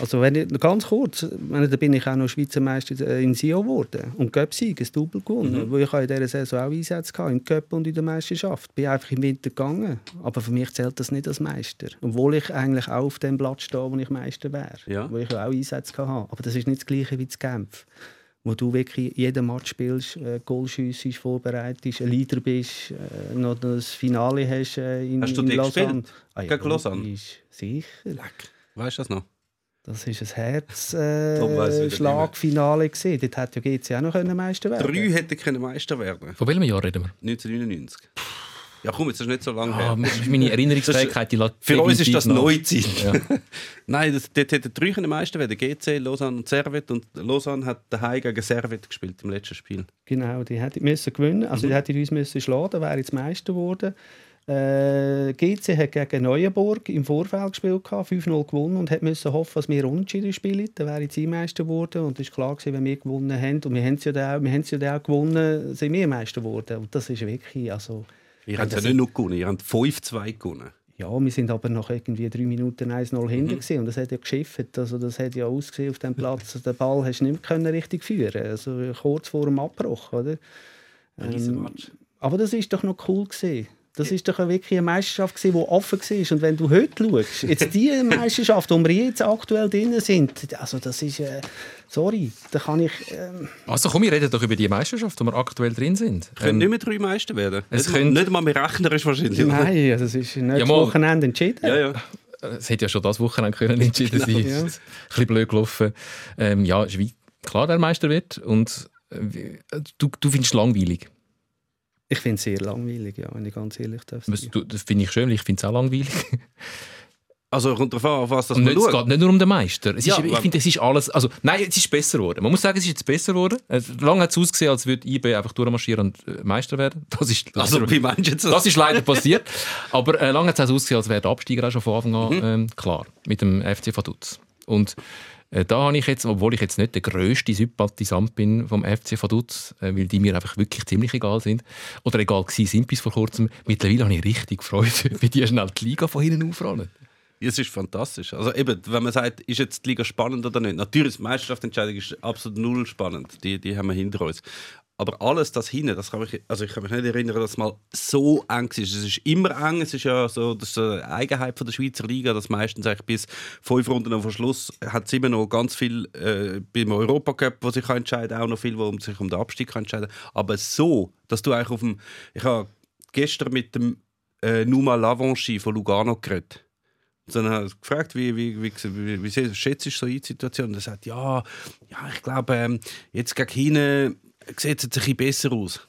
Also wenn ich, ganz kurz, ich meine, da bin ich auch noch Schweizer Meister äh, in Sio geworden und Göpsieg, ein Double gewonnen, wo ich habe in dieser Saison auch Einsätze hatte, im Cup und in der Meisterschaft. Bin einfach im Winter gegangen, aber für mich zählt das nicht als Meister. Obwohl ich eigentlich auch auf dem Platz stehe, wo ich Meister wäre, Ja. wo ich auch Einsätze hatte. Aber das ist nicht das Gleiche wie das Genf wo du wirklich jeden Match spielst, äh, Goal schiessest, vorbereitest, ein Leader bist, äh, noch das Finale hast äh, in, Hast du in die Lausanne. gespielt? Ah, ja, Gegen Lausanne? logisch, Sicher. Weißt du das noch? Das war ein Tom (laughs) weiss wieder Herz äh. Dort hätte ja GC auch noch können Meister werden Drei hätten können Meister werden Von welchem Jahr reden wir? 1999. Ja, komm, jetzt ist nicht so lange Ah, her. das ist meine Erinnerungsfähigkeit, die lässt Für uns ist das nach. Neuzeit. (laughs) Nein, das, dort hätten drei können Meister werden. GC, Lausanne und Servet. Und Lausanne hat daheim gegen Servet gespielt im letzten Spiel. Genau, die hätten müssen gewinnen. Also die hätten uns müssen schlagen, dann wäre jetzt Meister geworden. Äh, GC hat gegen Neuenburg im Vorfeld gespielt, gehabt, 5-0 gewonnen und hat müssen hoffen, dass wir unentschieden spielen. Dann wäre jetzt Meister geworden und es war klar gewesen, wenn wir gewonnen haben, und wir haben es ja dann auch, wir haben es ja dann auch gewonnen, sind wir Meister geworden. Und das ist wirklich, also... Ihr habt ja nicht nur gewonnen, ihr habt 5-2 gewonnen. Ja, wir sind aber nach irgendwie drei Minuten 1-0 hinten gewesen. und das hat ja geschifft. Also das hat ja ausgesehen auf dem Platz. (laughs) Den Ball hast du nicht mehr können richtig führen. Also kurz vor dem Abbruch, oder? Riesenmatch. Aber das ist doch noch cool gewesen. Das ist doch wirklich eine Meisterschaft gewesen, die offen war. Und wenn du heute schaust, jetzt die (laughs) Meisterschaft, wo wir jetzt aktuell drin sind, also das ist, äh, sorry, da kann ich, ähm, Also komm, wir reden doch über die Meisterschaft, wo wir aktuell drin sind. Können Ähm, nicht mehr drei Meister werden. es nicht, können- nicht mal mehr rechnerisch wahrscheinlich. nein, also das ist nächstes mal. Wochenende entschieden. Ja, ja. es hätte ja schon das Wochenende können entschieden sein. ja. Ein bisschen blöd gelaufen. Ähm, ja, wie klar, wer Meister wird. Und äh, wie- du, du findest es langweilig. Ich finde es sehr langweilig, ja, wenn ich ganz ehrlich darf. Das, sein. du- das finde ich schön, weil ich finde es auch langweilig. Also kommt darauf an, auf was das nicht, es geht nicht nur um den Meister. Es Ja, ist, ich finde, es ist alles. Also, nein, es ist besser geworden. Man muss sagen, es ist jetzt besser geworden. Äh, Lange hat es ausgesehen, als würde IB einfach durchmarschieren und äh, Meister werden. Das ist, (laughs) Also leider- wie meinst du das? das ist leider passiert. Aber äh, lange hat es auch ausgesehen, als wäre der Absteiger auch schon von Anfang an Mhm. ähm, klar. Mit dem FC Vaduz. Und da habe ich jetzt, obwohl ich jetzt nicht der grösste Sympathisant bin vom FC Vaduz, äh, weil die mir einfach wirklich ziemlich egal sind, oder egal gewesen sind bis vor kurzem, mittlerweile habe ich richtig Freude, (laughs) wie die schnell die Liga von hinten aufrollen. Es ist fantastisch. Also eben, wenn man sagt, ist jetzt die Liga spannend oder nicht. Natürlich, die Meisterschaftsentscheidung ist absolut null spannend. Die, die haben wir hinter uns. Aber alles das hinten, das kann mich, also ich kann mich nicht erinnern, dass es mal so eng ist. Es ist immer eng. Es ist ja so, das ist eine Eigenheit von der Schweizer Liga, dass meistens bis fünf Runden vor Schluss hat es immer noch ganz viel äh, beim Europacup, wo sich kann entscheiden, auch noch viel, wo sich um den Abstieg kann. Aber so, dass du eigentlich auf dem, ich habe gestern mit dem äh, Numa Lavanchi von Lugano geredet. Und dann habe ich gefragt, wie, wie, wie, wie, wie schätzt du so die Situation? Und er sagt, ja, ja ich glaube, ähm, jetzt gegen hinten sieht es jetzt ein bisschen besser aus.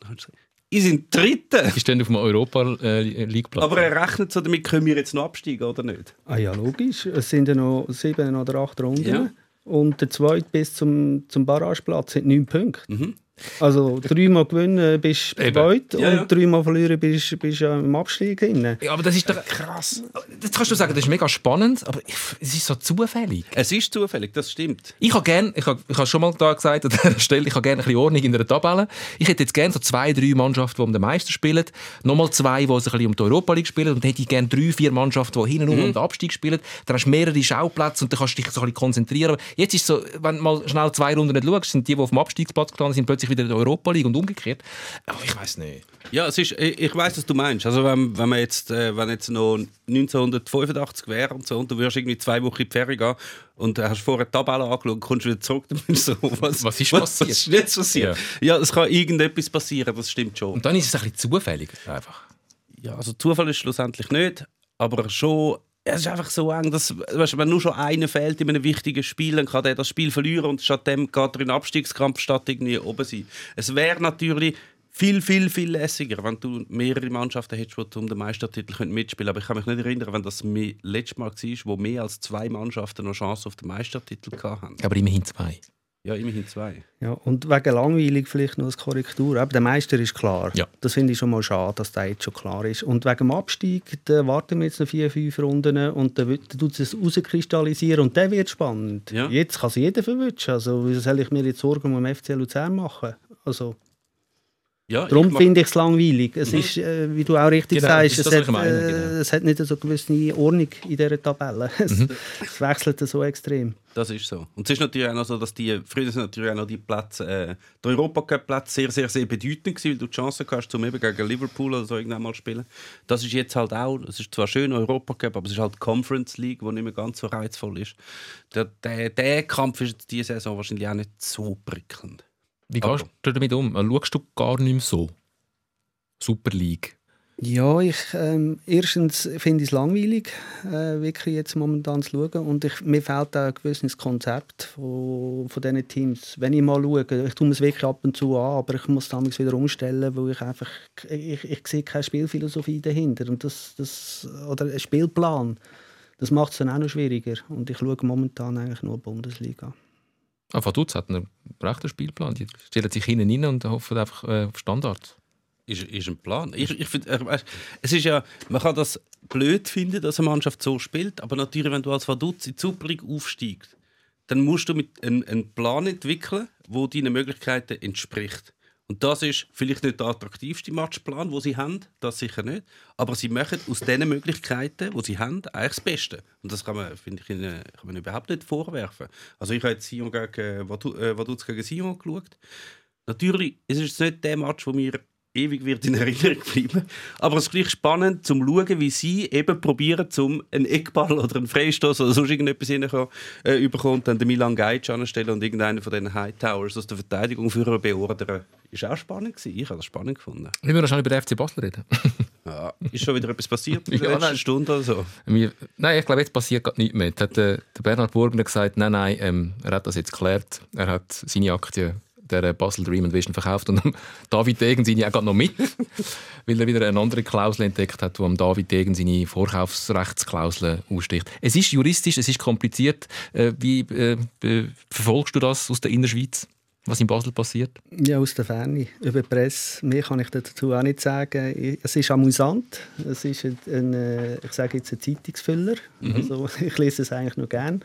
Ich sind Dritte. Die stehen auf dem Europa-League-Platz. Aber er rechnet so damit, können wir jetzt noch absteigen oder nicht? Ah ja, logisch. Es sind ja noch sieben oder acht Runden. Ja. Und der zweite bis zum, zum Barrageplatz sind neun Punkte. Mhm. Also dreimal gewinnen bist du zweit Ja, ja. und dreimal verlieren bist du ja im Abstieg. Drin. Ja, aber das ist doch krass. Das kannst du sagen, das ist mega spannend, aber es ist so zufällig. Es ist zufällig, das stimmt. Ich habe gerne, ich habe, ich habe schon mal da gesagt an dieser Stelle, ich habe gerne ein bisschen Ordnung in der Tabelle. Ich hätte jetzt gerne so zwei, drei Mannschaften, die um den Meister spielen, nochmal zwei, die sich ein bisschen um die Europa League spielen und dann hätte ich gerne drei, vier Mannschaften, die hinten um den Abstieg spielen. Dann hast du mehrere Schauplätze und dann kannst du dich so ein bisschen konzentrieren. Aber Jetzt ist es so, wenn du mal schnell zwei Runden nicht schaust, sind die, die auf dem Abstiegsplatz gelandet sind, plötzlich wieder in der Europa League und umgekehrt. Aber ich weiß nicht. Ja, es ist, ich, ich weiß, was du meinst. Also wenn, wenn man jetzt, äh, wenn jetzt noch 1985 wäre und so, und du würdest irgendwie zwei Wochen in die Ferien gehen und hast vorher die Tabelle angeschaut, kommst wieder zurück, (laughs) dann bist du so, was, Was ist passiert? Was ist jetzt passiert? Ja. es kann irgendetwas passieren, das stimmt schon. Und dann ist es ein bisschen zufällig einfach. Ja, also Zufall ist schlussendlich nicht, aber schon. Es ist einfach so eng, dass weißt, wenn nur schon einer fehlt in einem wichtigen Spiel, dann kann der das Spiel verlieren und stattdem geht er in den Abstiegskampf statt irgendwie oben sein. Es wäre natürlich viel, viel, viel lässiger, wenn du mehrere Mannschaften hättest, die um den Meistertitel mitspielen. Aber ich kann mich nicht erinnern, wenn das letztes Mal war, wo mehr als zwei Mannschaften noch Chance auf den Meistertitel hatten. Aber immerhin zwei. Ja, immerhin zwei. Ja, und wegen langweilig vielleicht noch als Korrektur. Aber der Meister ist klar. Ja. Das finde ich schon mal schade, dass der jetzt schon klar ist. Und wegen dem Abstieg, da warten wir jetzt noch vier, fünf Runden und dann tut es rauskristallisieren und der wird spannend. Ja. Jetzt kann es jeder verwutschen. Also wieso soll ich mir jetzt Sorgen um den FC Luzern machen? Also, Ja, darum ich finde ich es langweilig. Es ist, äh, wie du auch richtig Genau, sagst, es hat, meine, äh, genau. es hat nicht so eine gewisse Ordnung in dieser Tabelle. (laughs) Es, es wechselt so extrem. Das ist so. Und es ist natürlich auch noch so, dass die, früher sind natürlich auch noch die Plätze, äh, der Europacup-Plätze sehr, sehr, sehr bedeutend gewesen, weil du die Chance hast, zum eben gegen Liverpool oder so irgendwann mal zu spielen. Das ist jetzt halt auch, es ist zwar schön Europacup, aber es ist halt die Conference League, die nicht mehr ganz so reizvoll ist. Der, der, der Kampf ist diese Saison wahrscheinlich auch nicht so prickelnd. Wie gehst du damit um? Schaust du gar nicht mehr so? Super League. Ja, ich, ähm, erstens finde ich es langweilig, äh, wirklich jetzt momentan zu schauen. Und ich, mir fehlt auch ein gewisses Konzept von, von diesen Teams. Wenn ich mal schaue, ich tue es wirklich ab und zu an, aber ich muss damals wieder umstellen, weil ich einfach, ich, ich sehe keine Spielphilosophie dahinter. Und das, das, oder ein Spielplan, das macht es dann auch noch schwieriger. Und ich schaue momentan eigentlich nur Bundesliga. Ah, Vaduz hat einen rechten Spielplan. Die stellen sich hinten rein und hoffen einfach äh, auf Standard. Ist, ist ein Plan. Ich, ich find, äh, es ist ja, man kann das blöd finden, dass eine Mannschaft so spielt, aber natürlich, wenn du als Vaduz in die Super aufsteigst, dann musst du mit einen, einen Plan entwickeln, wo deinen Möglichkeiten entspricht. Und das ist vielleicht nicht der attraktivste Matchplan, wo sie haben, das sicher nicht. Aber sie machen aus den Möglichkeiten, die sie haben, eigentlich das Beste. Und das kann man, finde ich, ihnen, kann man überhaupt nicht vorwerfen. Also ich habe jetzt Sion gegen äh, äh, gegen Sion geschaut. Natürlich ist es nicht der Match, wo mir ewig wird in Erinnerung bleiben. Aber es ist gleich spannend, zum schauen, wie sie eben probieren, zum einen Eckball oder einen Freistoß oder sonst irgendetwas hineinkommen, äh, und dann den Milan Gajic anstellen und irgendeinen von diesen Hightowers aus der Verteidigung für beordern. Ist auch spannend gewesen. Ich habe das spannend gefunden. Wir müssen schon über den FC Basel reden. (laughs) Ja. Ist schon wieder etwas passiert in der Ja, letzten nein. Stunde oder so? Nein, ich glaube, jetzt passiert gerade nichts mehr. Jetzt hat äh, der Bernhard Burgner gesagt, nein, nein, ähm, er hat das jetzt geklärt. Er hat seine Aktie der Basel Dream Vision verkauft und (laughs) David Degen seine auch gerade noch mit, (laughs) weil er wieder eine andere Klausel entdeckt hat, die am David Degen seine Vorkaufsrechtsklausel aussticht. Es ist juristisch, es ist kompliziert. Äh, wie äh, verfolgst du das aus der Innerschweiz? was in Basel passiert? Ja, aus der Ferne, über die Presse. Mehr kann ich dazu auch nicht sagen. Es ist amüsant. Es ist ein, ein äh, ich sage jetzt ein Zeitungsfüller. Mhm. Also, (laughs) ich lese es eigentlich noch gerne.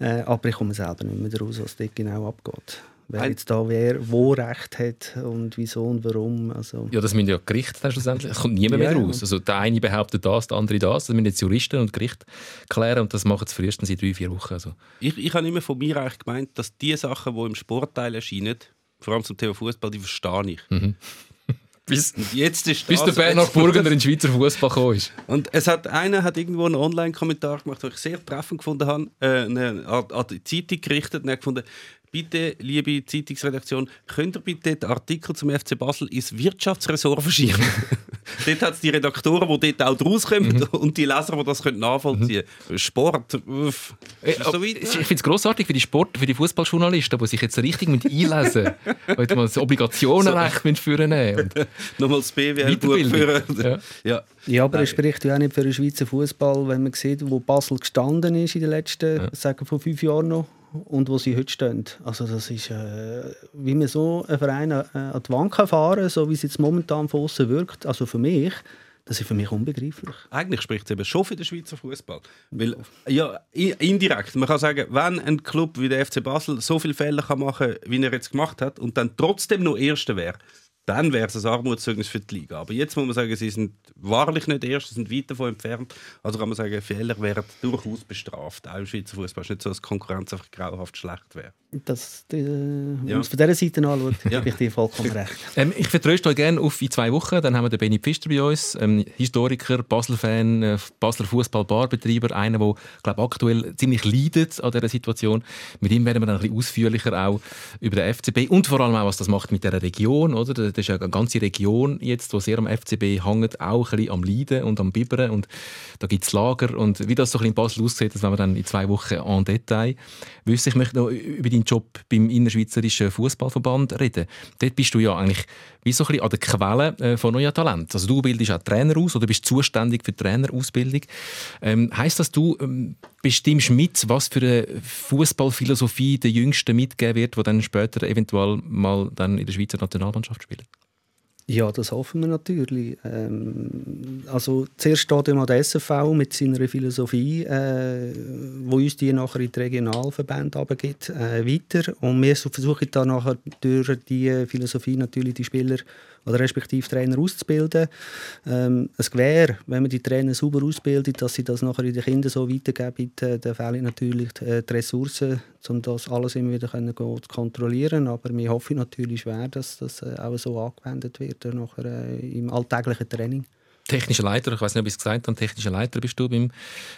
Äh, aber ich komme selber nicht mehr raus, was dort genau abgeht wer jetzt da wer wo Recht hat und wieso und warum. Also. Ja, das müssen ja Gerichte schlussendlich. Es kommt niemand ja, mehr raus. Also der eine behauptet das, der andere das. Das müssen jetzt Juristen und Gerichte klären und das machen sie frühestens in drei, vier Wochen. Also. Ich, ich habe immer von mir eigentlich gemeint, dass die Sachen, die im Sportteil erscheinen, vor allem zum Thema Fußball, die verstehe ich. Mhm. (laughs) bis, jetzt ist bis der Bernhard (laughs) Burgener in den Schweizer Fußball gekommen ist. Und es hat, einer hat irgendwo einen Online-Kommentar gemacht, den ich sehr treffend gefunden habe, äh, eine, an die Zeitung gerichtet und er gefunden, bitte, liebe Zeitungsredaktion, könnt ihr bitte den Artikel zum FC Basel ins Wirtschaftsressort verschieben? (laughs) dort hat es die Redaktoren, die dort auch rauskommen mhm. und die Leser, die das nachvollziehen können. Mhm. Sport, uff. Äh, so ich finde es grossartig für die Sport, für die Fußballjournalisten, die sich jetzt richtig mit einlesen (laughs) und mal das Obligationenrecht so. führen und (laughs) Nochmal das BWL-Buch führen. Ja. ja. Ja, aber es spricht ja auch nicht für den Schweizer Fußball, wenn man sieht, wo Basel gestanden ist in den letzten, ja. sagen vor fünf Jahren noch und wo sie heute stehen. Also das ist, äh, wie man so einen Verein äh, an die Wand fahren kann, so wie es jetzt momentan von außen wirkt, also für mich, das ist für mich unbegreiflich. Eigentlich spricht es eben schon für den Schweizer Fußball. Weil, ja, indirekt. Man kann sagen, wenn ein Club wie der FC Basel so viele Fehler machen kann, wie er jetzt gemacht hat, und dann trotzdem noch Erster wäre, dann wäre es ein Armutszeugnis für die Liga. Aber jetzt muss man sagen, sie sind wahrlich nicht erst, sie sind weit davon entfernt. Also kann man sagen, Fehler wären durchaus bestraft. Auch im Schweizer Fußball ist nicht so, dass die Konkurrenz einfach grauenhaft schlecht wäre. Das, äh, wenn ja. man es von dieser Seite anschaut, ja. habe ich dir vollkommen (laughs) recht. Ähm, ich vertröste euch gerne auf in zwei Wochen. Dann haben wir den Benny Pfister bei uns, ähm, Historiker, Basel-Fan, äh, Basler Fußball-Barbetreiber, einer, der glaub, aktuell ziemlich leidet an dieser Situation. Mit ihm werden wir dann ein bisschen ausführlicher auch über den FCB und vor allem auch, was das macht mit dieser Region. Oder? Das ist eine ganze Region jetzt, die sehr am FCB hängt, auch ein bisschen am Leiden und am Bibbern. Und da gibt es Lager. Und wie das so ein bisschen in Basel aussieht, das werden wir dann in zwei Wochen en Detail wissen. Ich möchte noch über deinen Job beim Innerschweizerischen Fußballverband reden. Dort bist du ja eigentlich wie so ein bisschen an der Quelle äh, von neuen Talenten. Also du bildest auch Trainer aus oder bist zuständig für die Trainerausbildung. Ähm, heißt das, du ähm, bestimmst mit, was für eine Fußballphilosophie der Jüngsten mitgeben wird, die dann später eventuell mal dann in der Schweizer Nationalmannschaft spielt? Ja, das hoffen wir natürlich. Ähm, also zuerst steht immer der SFV mit seiner Philosophie, äh, wo uns die nachher in die Regionalverbände abgibt, äh, weiter. Und wir versuchen dann nachher durch die Philosophie natürlich die Spieler oder respektive Trainer auszubilden. Ähm, es wäre, wenn man die Trainer sauber ausbildet, dass sie das nachher in den Kindern so weitergeben, äh, dann fehlen natürlich die, äh, die Ressourcen, um das alles immer wieder können, zu kontrollieren. Aber wir hoffen natürlich schwer, dass das äh, auch so angewendet wird nachher, äh, im alltäglichen Training technischer Leiter, ich weiß nicht, ob ich es gesagt habe, technischer Leiter bist du beim,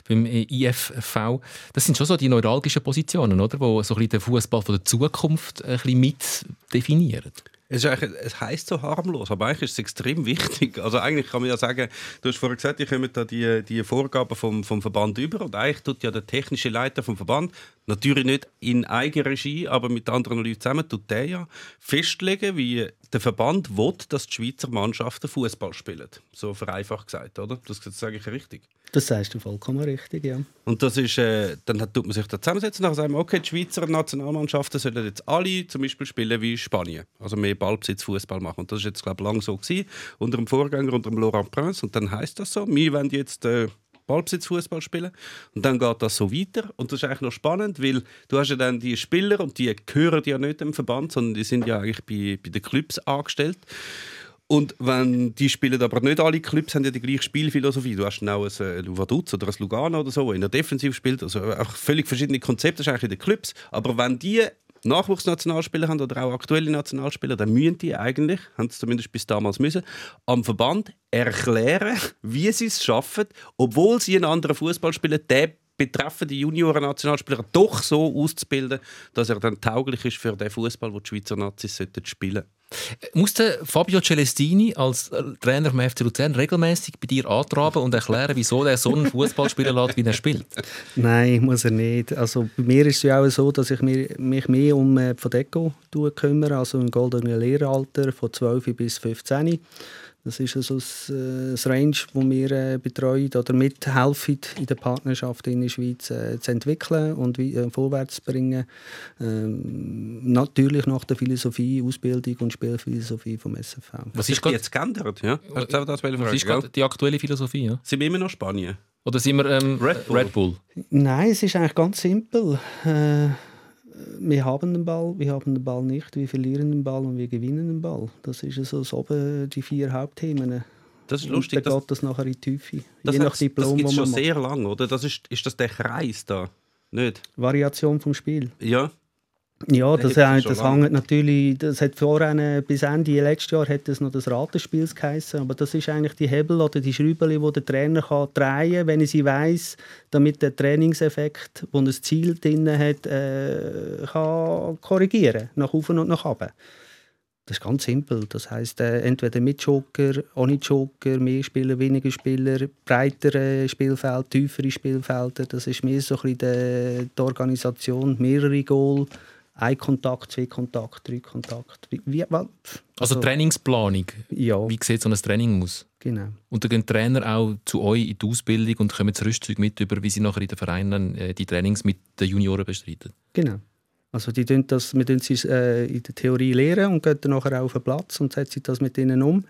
beim IFV. Das sind schon so die neuralgischen Positionen, oder? Wo so ein bisschen den Fußball der Zukunft ein bisschen mit definieren. Es, es heisst so harmlos, aber eigentlich ist es extrem (laughs) wichtig. Also eigentlich kann man ja sagen, du hast vorhin gesagt, ich komme da die, die Vorgaben vom, vom Verband über und eigentlich tut ja der technische Leiter vom Verband, natürlich nicht in Eigenregie, aber mit anderen Leuten zusammen, tut der ja festlegen, wie der Verband will, dass die Schweizer Mannschaften Fußball spielen. So vereinfacht gesagt, oder? Das sage ich richtig. Das sagst du vollkommen richtig, ja. Und das ist, äh, dann tut man sich da zusammensetzen und sagen, okay, die Schweizer Nationalmannschaften sollen jetzt alle zum Beispiel spielen wie Spanien, also mehr Ballbesitz Fußball machen. Und das ist jetzt glaube ich lang so gewesen, unter dem Vorgänger, unter dem Laurent Prince. Und dann heißt das so, wir wollen jetzt äh, Ballbesitz-Fußball spielen. Und dann geht das so weiter. Und das ist eigentlich noch spannend, weil du hast ja dann die Spieler und die gehören ja nicht dem Verband, sondern die sind ja eigentlich bei, bei den Clubs angestellt. Und wenn die spielen aber nicht alle Clubs haben ja die gleiche Spielphilosophie. Du hast auch ein äh, Vaduz oder ein Lugano oder so, in der Defensive spielt. Also einfach völlig verschiedene Konzepte das ist eigentlich in den Clubs. Aber wenn die Nachwuchsnationalspieler haben oder auch aktuelle Nationalspieler, dann müssen die eigentlich, haben sie zumindest bis damals müssen, am Verband erklären, wie sie es schaffen, obwohl sie einen anderen Fußball spielen, den betreffende Junioren-Nationalspieler doch so auszubilden, dass er dann tauglich ist für den Fußball, den die Schweizer Nazis spielen sollten. Muss Fabio Celestini als äh, Trainer vom FC Luzern regelmäßig bei dir antraben und erklären, wieso er so einen Fußball spielen lässt, wie er spielt? Nein, muss er nicht. Also bei mir ist es ja auch so, dass ich mich mehr um äh, Fadeco kümmere, also im goldenen Lehralter von 12 bis 15. Das ist also das, äh, das Range, das wir äh, betreuen oder mithelfen, in der Partnerschaft in der Schweiz äh, zu entwickeln und wie, äh, vorwärts zu bringen. Ähm, natürlich nach der Philosophie, Ausbildung und Spielphilosophie vom SFV. Was Ist jetzt geändert, ja? Du auch das was ist gerade die aktuelle Philosophie? Ja? Sind wir immer noch Spanien? Oder sind wir ähm, Red Bull. Red Bull? Nein, es ist eigentlich ganz simpel. Äh, wir haben den Ball, wir haben den Ball nicht, wir verlieren den Ball und wir gewinnen den Ball. Das ist so das oben die vier Hauptthemen. Das ist Und lustig. dann Das, geht das nachher in die Tiefe. das, Je nach das gibt es schon macht. sehr lang, oder? Das ist, ist das der Kreis da? Nicht? Variation vom Spiel. Ja. Ja, das, das lange. hängt natürlich, das hat vorhin, bis Ende letztes Jahr hat es noch das Ratenspiels geheißen, aber das ist eigentlich die Hebel oder die Schrauben, die der Trainer kann drehen kann, wenn er sie weiss, damit der Trainingseffekt, wo ein Ziel drin hat, äh, kann korrigieren, nach oben und nach unten. Das ist ganz simpel. Das heißt äh, entweder mit Joker, ohne Joker, mehr Spieler, weniger Spieler, breitere Spielfeld, tiefere Spielfelder. Das ist mehr so ein bisschen die, die Organisation, mehrere Goal, ein Kontakt, zwei Kontakt, drei Kontakt. Wie, wie, wa- Also Trainingsplanung. ja, Wie sieht so ein Training aus? genau. Und dann gehen Trainer auch zu euch in die Ausbildung und kommen das Rüstzeug mit, über, wie sie nachher in den Vereinen äh, die Trainings mit den Junioren bestreiten. Genau. Also die tun das, wir tun sie äh, in der Theorie lehren und gehen dann nachher auch auf den Platz und setzen das mit ihnen um.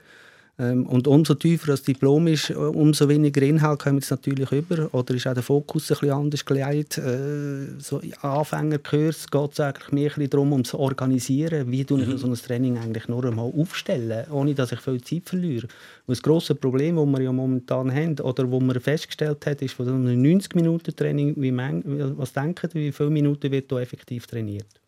Ähm, und umso tiefer das Diplom ist, äh, umso weniger Inhalt kommen jetzt natürlich über. Oder ist auch der Fokus ein bisschen anders gelegt. Äh, so Anfängerkurs geht es eigentlich mehr ein bisschen darum, um zu organisieren. Wie tue ich so ein Training eigentlich nur einmal aufstellen, ohne dass ich viel Zeit verliere. Und das grosse Problem, das wir ja momentan haben, oder wo man festgestellt hat, ist von so einem 90-Minuten-Training, wie man, was denken wie viele Minuten wird da effektiv trainiert?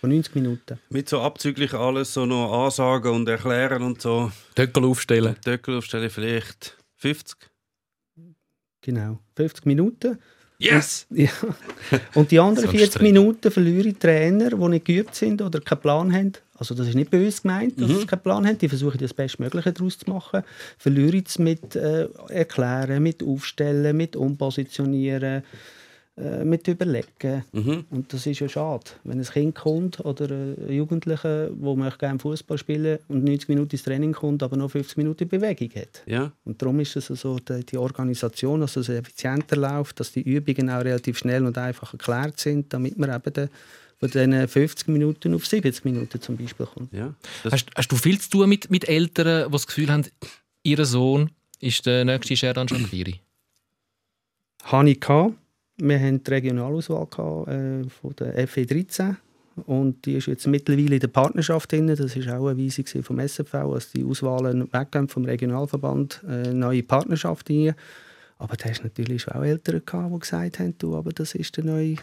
Von 90 Minuten. Mit so abzüglich alles so noch ansagen und erklären und so. Töckel aufstellen. Deckel aufstellen vielleicht 50. Genau. 50 Minuten. Yes! Ja. Und die anderen So 40 streng. Minuten verliere ich Trainer, die nicht geübt sind oder keinen Plan haben. Also das ist nicht böse gemeint, dass sie keinen Plan haben. Die versuchen das Bestmögliche daraus zu machen. Verliere ich es mit äh, Erklären, mit Aufstellen, mit Umpositionieren, äh, mit Überlegen. Und das ist ja schade. Wenn ein Kind kommt oder ein Jugendlicher, der möchte gerne Fußball spielen und 90 Minuten ins Training kommt, aber noch 50 Minuten Bewegung hat. Ja. Und darum ist es so, die, die Organisation, dass es effizienter läuft, dass die Übungen auch relativ schnell und einfach erklärt sind, damit man eben de, von diesen 50 Minuten auf 70 Minuten zum Beispiel kommt. ja. Hast, hast du viel zu tun mit, mit Eltern, die das Gefühl haben, ihr Sohn ist der nächste Sherdan Shakiri? Habe ich gehabt. Wir hatten die Regionalauswahl gehabt, äh, von der FE13 und die ist jetzt mittlerweile in der Partnerschaft drin. Das ist auch eine Weisung vom SFV, als die Auswahlen weggehen vom Regionalverband, äh, neue Partnerschaft rein. Aber da hast natürlich auch Eltern gehabt, die gesagt haben, du, aber das ist der neue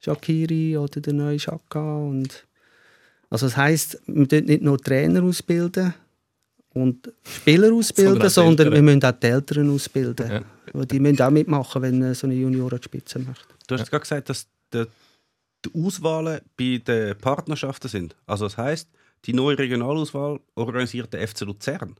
Shakiri oder der neue Shaka und also das heisst, wir bilden nicht nur Trainer ausbilden und Spieler ausbilden, Sondern wir müssen auch die Eltern ausbilden. Ja. Weil Die müssen auch mitmachen, wenn so eine Junior an die Spitze möchte. du hast gerade gesagt, dass die, die Auswahlen bei den Partnerschaften sind. Also das heißt, die neue Regionalauswahl organisiert der FC Luzern.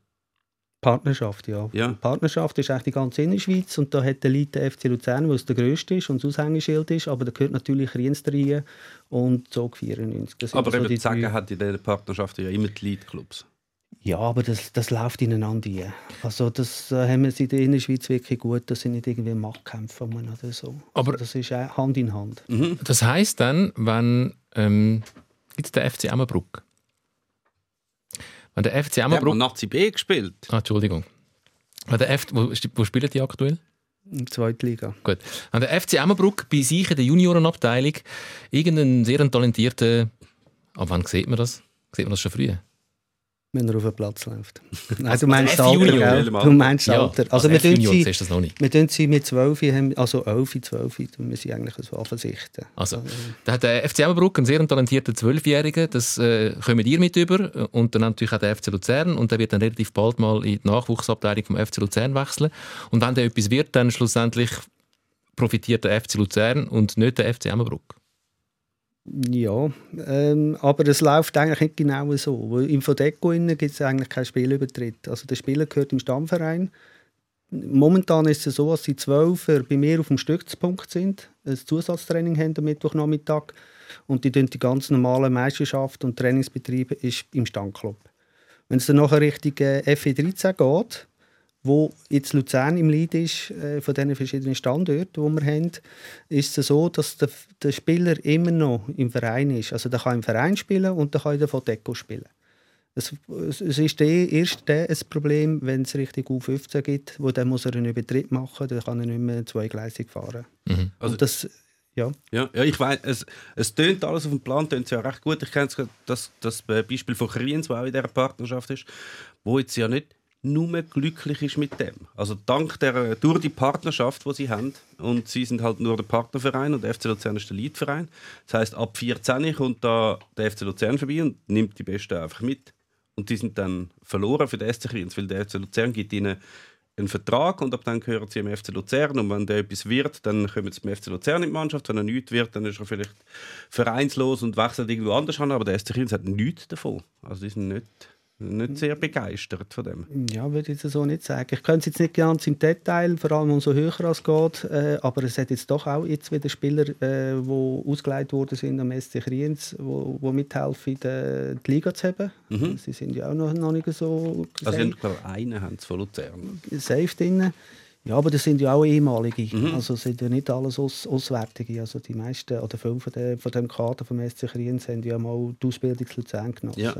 Partnerschaft, ja. Ja. Partnerschaft ist eigentlich die ganze Innerschweiz und da hat der Leute der FC Luzern, was der grösste ist und das Aushängeschild ist, aber da gehört natürlich Rienster rein und Zog 94. Das Aber so eben die sagen hat in diesen Partnerschaften ja immer die Leadclubs. Ja, aber das, das läuft ineinander ein. Also das äh, haben wir in der Innerschweiz wirklich gut, das sind nicht irgendwie Machtkämpfe oder so. Aber- also das ist äh, Hand in Hand. Das heisst dann, wenn ähm, jetzt der FC Emmerbruck. Wenn der FC haben Emmerbruck. Nazi B gespielt. Ah, Entschuldigung. Wenn der F, wo, wo spielen die aktuell? In der zweiten Liga. Gut. Wenn der FC Emmerbruck bei sich in der Juniorenabteilung irgendeinen sehr talentierten. Ab wann sieht man das? Sieht man das schon früher? Wenn er auf den Platz läuft. (laughs) Nein, du meinst das F Alter, Junior. gell? Du meinst das Alter. Also, wir tun F-Junior sie, das noch nicht. wir tun sie mit 12, haben- also 11, 12, tun wir sie eigentlich so anversichten. Also, da hat der FC Emmerbruck einen sehr talentierten Zwölfjährigen, das äh, kommen ihr mit über und dann natürlich auch der FC Luzern und der wird dann relativ bald mal in die Nachwuchsabteilung vom FC Luzern wechseln und wenn der etwas wird, dann schlussendlich profitiert der FC Luzern und nicht der FC Emmerbruck. Ja, ähm, aber es läuft eigentlich nicht genau so. Weil Im Fodeco gibt es eigentlich keinen Spielübertritt. Also der Spieler gehört im Stammverein. Momentan ist es so, dass die Zwölfer bei mir auf dem Stützpunkt sind, ein Zusatztraining haben am Mittwochnachmittag und die, die ganz normale Meisterschaft und Trainingsbetriebe ist im Standclub. Wenn es dann nachher Richtung äh, FE13 geht, wo jetzt Luzern im Lead ist, äh, von diesen verschiedenen Standorten, die wir haben, ist es so, dass der, der Spieler immer noch im Verein ist. Also der kann im Verein spielen und der kann in der Foteco spielen. Es, es ist eh erst dann ein Problem, wenn es Richtung U15 gibt, wo dann muss er einen Übertritt machen, dann kann er nicht mehr zweigleisig fahren. Also- und das, ja, Ja, ja ich weiß, es, es tönt alles auf dem Plan, tönt ja recht gut. Ich kenne das, das Beispiel von Kriens, das auch in dieser Partnerschaft ist, wo jetzt ja nicht nur glücklich ist mit dem. Also dank der, durch die Partnerschaft, die sie haben, und sie sind halt nur der Partnerverein und der FC Luzern ist der Leadverein. Das heißt, ab 14 kommt da der FC Luzern vorbei und nimmt die Besten einfach mit. Und die sind dann verloren für den SC Kriens, weil der FC Luzern gibt ihnen einen Vertrag und ab dann gehören sie im FC Luzern und wenn der etwas wird, dann kommen sie zum FC Luzern in die Mannschaft. Wenn er nichts wird, dann ist er vielleicht vereinslos und wechselt irgendwo anders an, aber der SC Kriens hat nichts davon. Also die sind nicht, nicht sehr begeistert von dem. Ja, würde ich so nicht sagen. Ich könnte es jetzt nicht ganz im Detail, vor allem umso höher es geht, äh, aber es hat jetzt doch auch jetzt wieder Spieler, äh, die ausgeleitet worden sind am SC Kriens, wo, wo mithelfen, die, die Liga zu haben. Sie sind ja auch noch, noch nicht so Also safe, ich glaube, einen haben sie von Luzern. safe drin. Ja, aber das sind ja auch ehemalige. Also sind ja nicht alles Aus Auswärtige. Also die meisten oder viele von, der, von dem Kader vom SC Kriens haben ja mal die Ausbildung zu Luzern genossen. Ja.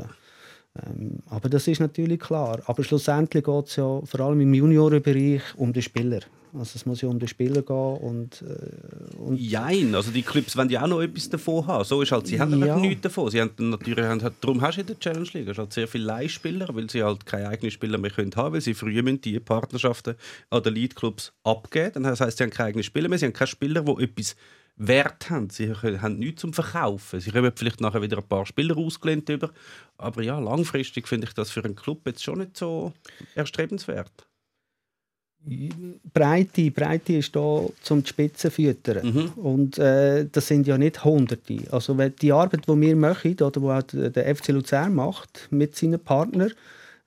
Ähm, aber das ist natürlich klar. Aber schlussendlich geht es ja vor allem im Juniorenbereich um den Spieler. Also es muss ja um den Spieler gehen und, äh, und Jein, also die Clubs wollen ja auch noch etwas davon haben. So ist halt, sie haben Ja. nichts davon. Sie haben dann natürlich, haben, halt- darum hast du in der Challenge League halt sehr viele Leihspieler, weil sie halt keine eigenen Spieler mehr können haben, weil sie früher müssen die Partnerschaften an den Lead-Clubs abgeben. Das heisst, sie haben keine eigenen Spieler mehr, sie haben keine Spieler, die etwas Wert haben. Sie haben nichts zum Verkaufen. Sie kommen vielleicht nachher wieder ein paar Spieler ausgelehnt über. Aber ja, langfristig finde ich das für einen Club jetzt schon nicht so erstrebenswert. Breite, Breite ist da zum die Spitze füttern. Und äh, das sind ja nicht Hunderte. Also die Arbeit, die wir machen, oder die auch der FC Luzern macht mit seinen Partnern,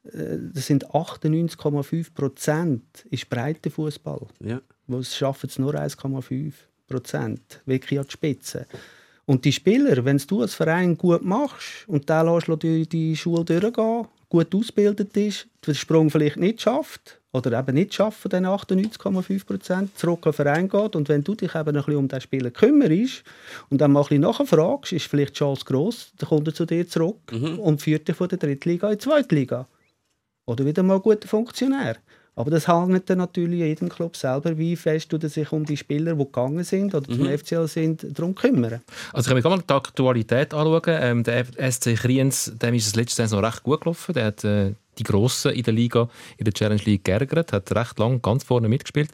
äh, das sind 98,5 Prozent ist Breitenfußball. Ja. Wo es schaffen es nur 1,5 Prozent, wirklich an die Spitze. Und die Spieler, wenn du als Verein gut machst und der lässt du durch die Schule durchgehen, gut ausgebildet ist, den Sprung vielleicht nicht schafft oder eben nicht schafft von diesen 98,5 Prozent, zurück an den Verein geht und wenn du dich eben ein bisschen um den Spieler kümmerst und dann mal ein bisschen nachfragst, ist vielleicht die Chance gross, dann kommt er zu dir zurück und führt dich von der Drittliga in die Zweitliga. Oder wieder mal ein guter Funktionär. Aber das hängt dann natürlich jedem Club selber, wie fest du sich um die Spieler, die gegangen sind oder zum FCL sind, darum kümmern. Also ich kann mir mal die Aktualität anschauen. Ähm, der SC Kriens, dem ist es letzte Saison recht gut gelaufen. Der hat äh, die Grossen in der Liga, in der Challenge League geärgert, hat recht lang ganz vorne mitgespielt.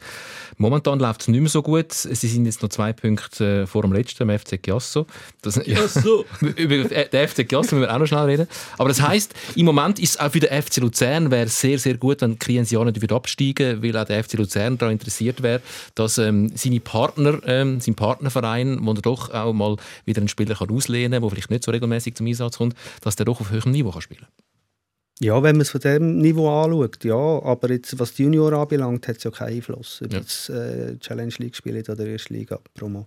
Momentan läuft es nicht mehr so gut. Sie sind jetzt noch zwei Punkte äh, vor dem letzten, dem FC Giasso. Das, ja, so. (laughs) über den FC Giasso müssen wir auch noch schnell reden. Aber das heisst, im Moment ist es auch für den FC Luzern wäre sehr, sehr gut, wenn Kriens ja nicht wieder absteigen weil auch der FC Luzern daran interessiert wäre, dass ähm, seine Partner, ähm, sein Partnerverein, wo er doch auch mal wieder einen Spieler kann auslehnen kann, der vielleicht nicht so regelmäßig zum Einsatz kommt, dass der doch auf höherem Niveau kann spielen kann. Ja, wenn man es von diesem Niveau anschaut, ja. Aber jetzt, was die Junior anbelangt, hat es ja keinen Einfluss. Ob Ja. jetzt äh, Challenge League spielt oder Erste Liga Promo.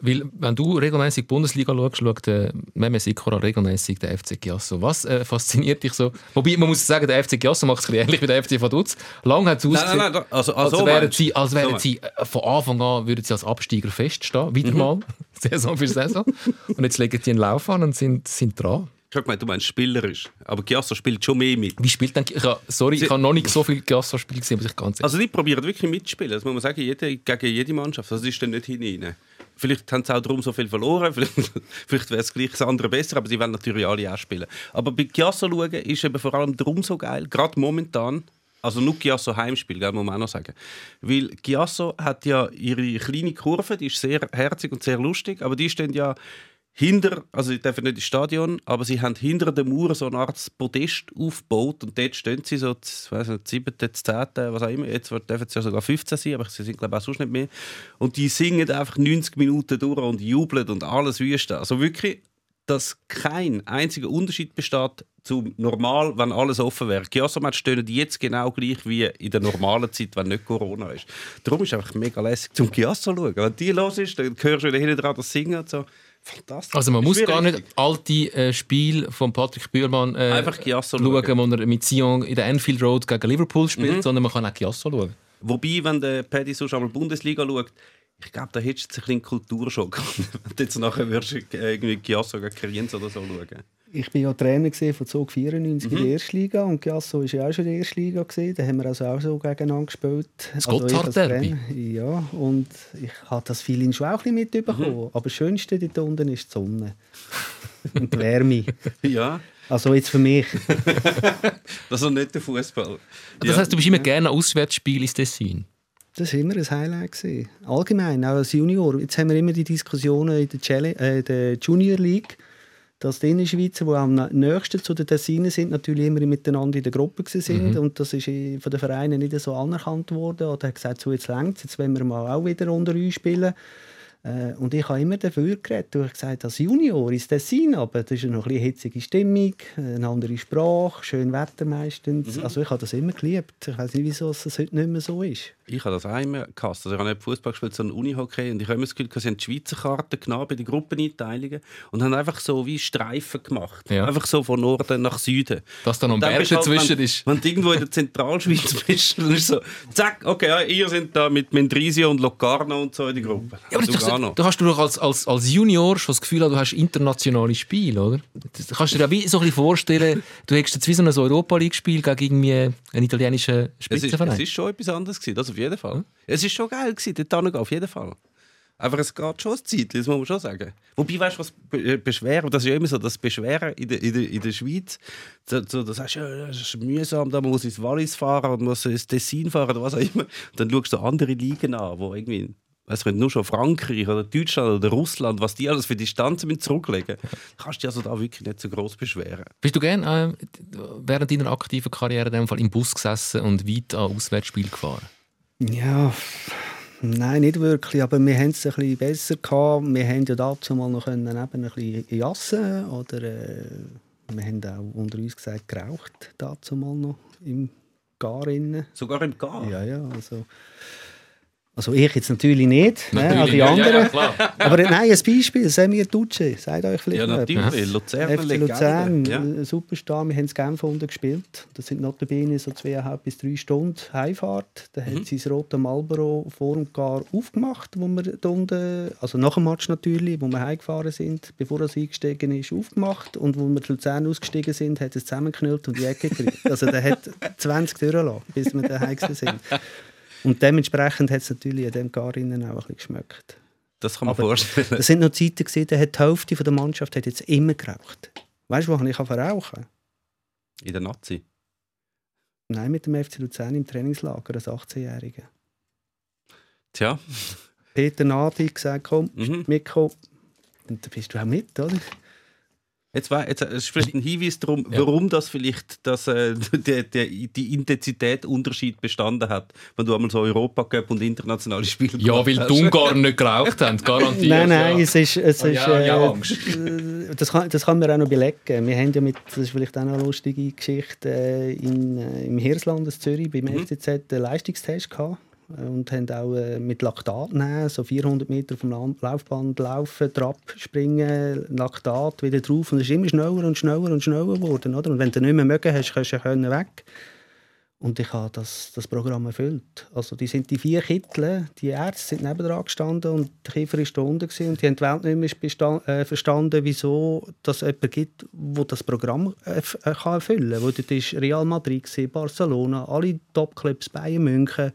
Weil, wenn du regelmäßig Bundesliga schaust, schaut äh, Meme Sikora regelmäßig den FC Giasso. Was äh, fasziniert dich so? Wobei, man muss sagen, der FC Giasso macht es ähnlich wie der FC Vaduz. Lang hat es Nein, ausgesehen, nein, nein, also, als also, wären meinst du? sie, als wären So sie äh, von Anfang an würden sie als Absteiger feststehen. Wieder Mhm. mal, (laughs) Saison für Saison. Und jetzt legen die einen Lauf an und sind, sind dran. Ich habe gemeint, du meinst spielerisch. Aber Giasso spielt schon mehr mit. Wie spielt denn... Ich hab, sorry, ich habe noch nicht so viel Giasso-Spiele gesehen, muss ich ganz ehrlich Also die probieren wirklich mitzuspielen. Das muss man sagen, jede, gegen jede Mannschaft. Das ist dann nicht hinein. Vielleicht haben sie auch darum so viel verloren. (laughs) Vielleicht, vielleicht wäre es gleich das andere besser, aber sie wollen natürlich alle auch spielen. Aber bei Giasso schauen ist eben vor allem darum so geil, gerade momentan, also nur Giasso Heimspiel, gell, muss man auch noch sagen. Weil Giasso hat ja ihre kleine Kurve, die ist sehr herzig und sehr lustig, aber die stehen ja hinter, also sie dürfen nicht ins Stadion, aber sie haben hinter der Mauer so eine Art Podest aufgebaut und dort stehen sie so, ich weiß nicht, 7., 10., was auch immer, jetzt dürfen sie ja sogar 15 sein, aber sie sind glaube ich auch sonst nicht mehr. Und die singen einfach 90 Minuten durch und jubeln und alles wüste. Also wirklich, dass kein einziger Unterschied besteht zum normal, wenn alles offen wäre. Giasomat stehen jetzt genau gleich wie in der normalen Zeit, wenn nicht Corona ist. Darum ist es einfach mega lässig zum Giasso schauen. Wenn die los ist, dann hörst du wieder hinten dran das Singen und so. Fantastisch. Also man muss gar nicht richtig. alte äh, Spiele von Patrick Bühlmann äh, schauen, schauen. wo er mit Sion in der Anfield Road gegen Liverpool spielt, sondern man kann auch Chiasso schauen. Wobei, wenn der Paddy sonst einmal Bundesliga schaut, ich glaube, da hättest du jetzt ein bisschen Kulturschock. (laughs) wenn du jetzt nachher würdest du irgendwie Chiasso gegen Kriens oder so schauen. Ich war ja Trainer von Zug 94 Mhm. in der Erstliga und Giasso war ja auch schon in der Erstliga. Da haben wir also auch so gegeneinander gespielt. Das also Gotthard-Derby? Trainer. Ja, und ich habe das Feeling schon auch ein bisschen mitbekommen. Mhm. Aber das Schönste dort unten ist die Sonne (laughs) und die Wärme. (laughs) Ja, Also jetzt für mich. (laughs) das ist nicht der Fußball. Das heisst, du bist immer gerne Auswärtsspiel ins Tessin. Das war immer ein Highlight. Gewesen. Allgemein, auch als Junior. Jetzt haben wir immer die Diskussionen in der, Challenge, äh, der Junior League, dass die Innerschweizer, die am nächsten zu den Tessinen sind, natürlich immer miteinander in der Gruppe sind. Und das ist von den Vereinen nicht so anerkannt worden. Oder hat gesagt, so jetzt längst, jetzt wollen wir mal auch wieder unter uns spielen. Äh, Und ich habe immer dafür geredet. Ich habe gesagt, als Junior ist Tessin, aber das ist noch ein bisschen hitzige Stimmung, eine andere Sprache, schön Wetter meistens. Also ich habe das immer geliebt. Ich weiß nicht, wieso es das heute nicht mehr so ist. Ich habe das auch immer gehasst. Also ich habe nicht Fußball gespielt, sondern Unihockey. Und ich habe immer das Gefühl, sie haben die Schweizer Karte genommen bei den Gruppeneinteilungen und haben einfach so wie Streifen gemacht. Ja. Einfach so von Norden nach Süden. Dass da noch ein Und dann Berg bist du halt, dazwischen wenn, ist. Wenn du irgendwo in der Zentralschweiz (laughs) bist, dann ist so, zack, okay, ja, ihr seid da mit Mendrisio und Locarno und so in der Gruppe. Ja, aber das, Lugano. da hast du doch als, als, als Junior schon das Gefühl, du hast internationale Spiele, oder? Das kannst du dir ja wie so ein bisschen vorstellen, du hättest jetzt wie so ein Europa-League-Spiel gegen irgendwie einen italienischen es, ist, Spitzenverein. es ist schon etwas anderes gewesen, das auf jeden Fall. Es ist schon geil gewesen, dort auf jeden Fall. Aber es geht schon ein Zeit, das muss man schon sagen. Wobei, weißt du, was Be- äh, Beschweren, das ist ja immer so, das Beschweren in der, in der, in der Schweiz, so, so, das, heißt, ja, das ist mühsam, da man muss ins Wallis fahren und muss ins Tessin fahren oder was auch immer. Und dann schaust du andere Ligen an, wo irgendwie, weißt du, nur schon Frankreich oder Deutschland oder Russland, was die alles für Distanzen mit zurücklegen, kannst du dich also da wirklich nicht so groß beschweren. Bist du gerne äh, während deiner aktiven Karriere in dem Fall im Bus gesessen und weit an Auswärtsspiel gefahren? Ja, nein, nicht wirklich. Aber wir haben es ein bisschen besser gehabt. Wir haben ja dazu mal noch können, eben ein bisschen jassen oder äh, wir haben auch unter uns gesagt geraucht dazu mal noch im Gar innen. Sogar im Gar. Ja, ja, also. Also ich jetzt natürlich nicht, ne, Natürlich auch die. Ja, anderen. ja, klar. (laughs) Aber nein, ein Beispiel, Semir Duce, sagt euch vielleicht Ja, natürlich. Luzern, FC Luzern. Ja. ein Superstar. Wir haben in Genf unten gespielt. Das sind notabene so zweieinhalb bis drei Stunden Heimfahrt. Da Mhm. hat sie das rote Marlboro vor dem Gar aufgemacht, wo wir da unten, also nach dem Match natürlich, wo wir heimgefahren sind, bevor er eingestiegen ist, aufgemacht. Und wo wir zu Luzern ausgestiegen sind, hat es zusammengeknüllt und die Ecke gekriegt. Also der hat (laughs) 20 durchgelassen, bis wir daheim sind. Und dementsprechend hat es natürlich an dem Gar innen auch ein bisschen geschmeckt. Das kann man Aber vorstellen. Das sind noch Zeiten, gewesen, da hat die Hälfte von der Mannschaft hat jetzt immer geraucht. Weißt du, wo ich verrauchen In der Nazi. Nein, mit dem FC Luzern im Trainingslager als 18-Jähriger. Tja. Peter Nadi gesagt, komm, Mhm. mitkommen. Und da bist du auch mit, oder? Jetzt, war, jetzt ist vielleicht ein Hinweis darum, Ja. warum das vielleicht das, äh, (laughs) der, der, die Intensität-Unterschied bestanden hat, wenn du einmal so Europacup und internationale Spiele Ja, weil hast. die Ungarn (laughs) nicht geraucht haben, garantiert. nein, nein, ja. es ist, es Ah, ist ja, ja, äh, Angst. (laughs) das, kann, das kann man auch noch belegen. Wir haben ja mit, das ist vielleicht auch eine lustige Geschichte, äh, in, äh, im Hirslanden in Zürich beim Mhm. FCZ einen Leistungstest gehabt und haben auch äh, mit Laktat nehmen, so 400 Meter vom Laufband laufen, Trab springen, Laktat wieder drauf und es ist immer schneller und schneller und schneller geworden, oder? Und wenn du nicht mehr mögen hast, kannst du können weg. Und ich habe das, das Programm erfüllt. Also die sind die vier Kittel, die Ärzte sind nebendran gestanden und der Kiefer ist da unten und die haben die Welt nicht mehr äh, verstanden, wieso es jemanden gibt, der das Programm äh, kann erfüllen kann. Dort ist Real Madrid, Barcelona, alle Topclubs, Bayern München,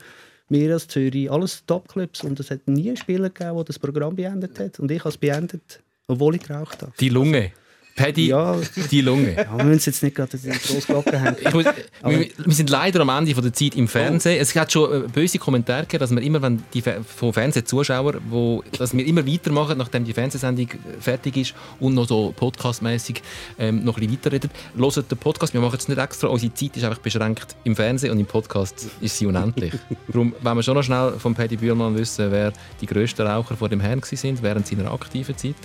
wir als Zürich, alles Topclubs und es hat nie einen Spieler gegeben, der das Programm beendet hat. Und ich habe es beendet, obwohl ich geraucht habe. Die Lunge. Paddy, Ja, die Lunge. ja wir müssen es jetzt nicht gerade in die Grossglocke hängen. Muss, wir, wir sind leider am Ende von der Zeit im Fernsehen. Es hat schon äh, böse Kommentare gegeben, dass wir immer, wenn die von Fernsehzuschauern, wo, dass wir immer weitermachen, nachdem die Fernsehsendung äh, fertig ist und noch so podcastmäßig ähm, noch ein bisschen weiterreden. Hört den Podcast. Wir machen es nicht extra. Unsere Zeit ist einfach beschränkt im Fernsehen und im Podcast ist sie unendlich. (laughs) Darum wollen wir schon noch schnell von Paddy Bühlmann wissen, wer die grössten Raucher vor dem Herrn sind während seiner aktiven Zeit.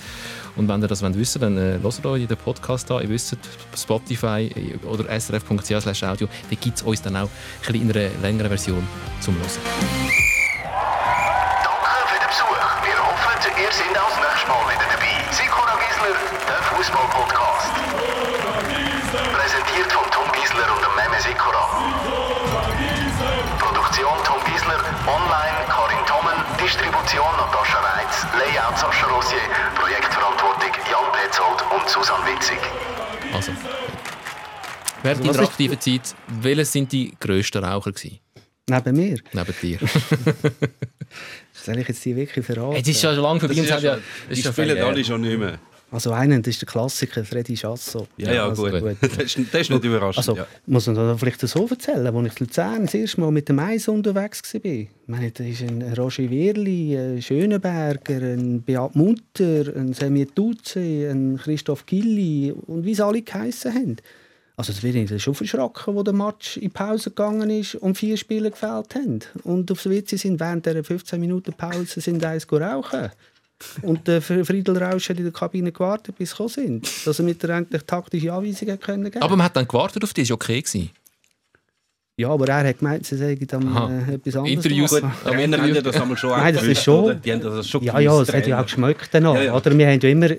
Und wenn ihr das wollt, dann äh, hört euch den Podcast an. Ihr wisst, Spotify äh, oder srf.ch audio, da gibt es uns dann auch ein in einer längeren Version zum Hören. Danke für den Besuch. Wir hoffen, ihr seid auch das nächste Mal wieder dabei. Seid Fußball-Podcast. Präsentiert von Tom Gisler und dem Meme Sikora. Produktion Tom Gisler, online Karin Tommen, Distribution Natascha Reitz, Layout Sascha Rosier, Projektverantwortung Jan Petzold und Susanne Witzig. Also, während Also, deiner aktiven Zeit, welche sind die grössten Raucher gewesen? Neben mir. Neben dir? (laughs) Soll ich jetzt die wirklich verraten? Es ist schon lange vorbei. Das ist ja schon- spielen alle schon nicht mehr. Also einen, das ist der Klassiker, Freddy Chasso. Ja, ja, also, gut. Das (laughs) ist, das ist nicht überraschend. Also, ja. muss man vielleicht so erzählen, als ich in Luzern das erste Mal mit dem Mais unterwegs war. Ich meine, da ist ein Roger Wirli, ein Schöneberger, ein Beat Mutter, ein Semir Tuze, ein Christoph Gilli und wie sie alle geheissen haben. Also das bin ich schon verschrocken, wo der Match in Pause gegangen ist und vier Spieler gefällt haben. Und aufs WC sind während der 15 Minuten Pause sind eins rauchen. Und der Friedel Rausch hat in der Kabine gewartet, bis sie gekommen sind. Dass er mit der eigentlich taktische Anweisungen können geben Aber man hat dann gewartet auf dich, ist okay gewesen. Ja, aber er hat gemeint, sie sagen dann Aha. äh, etwas anderes. Interviews- machen. Die Trainer haben das einmal schon Nein, das ist schon- oder? Die haben das schon Ja, ja, es hat ja auch geschmeckt danach. Ja, ja. Oder? Wir haben ja immer...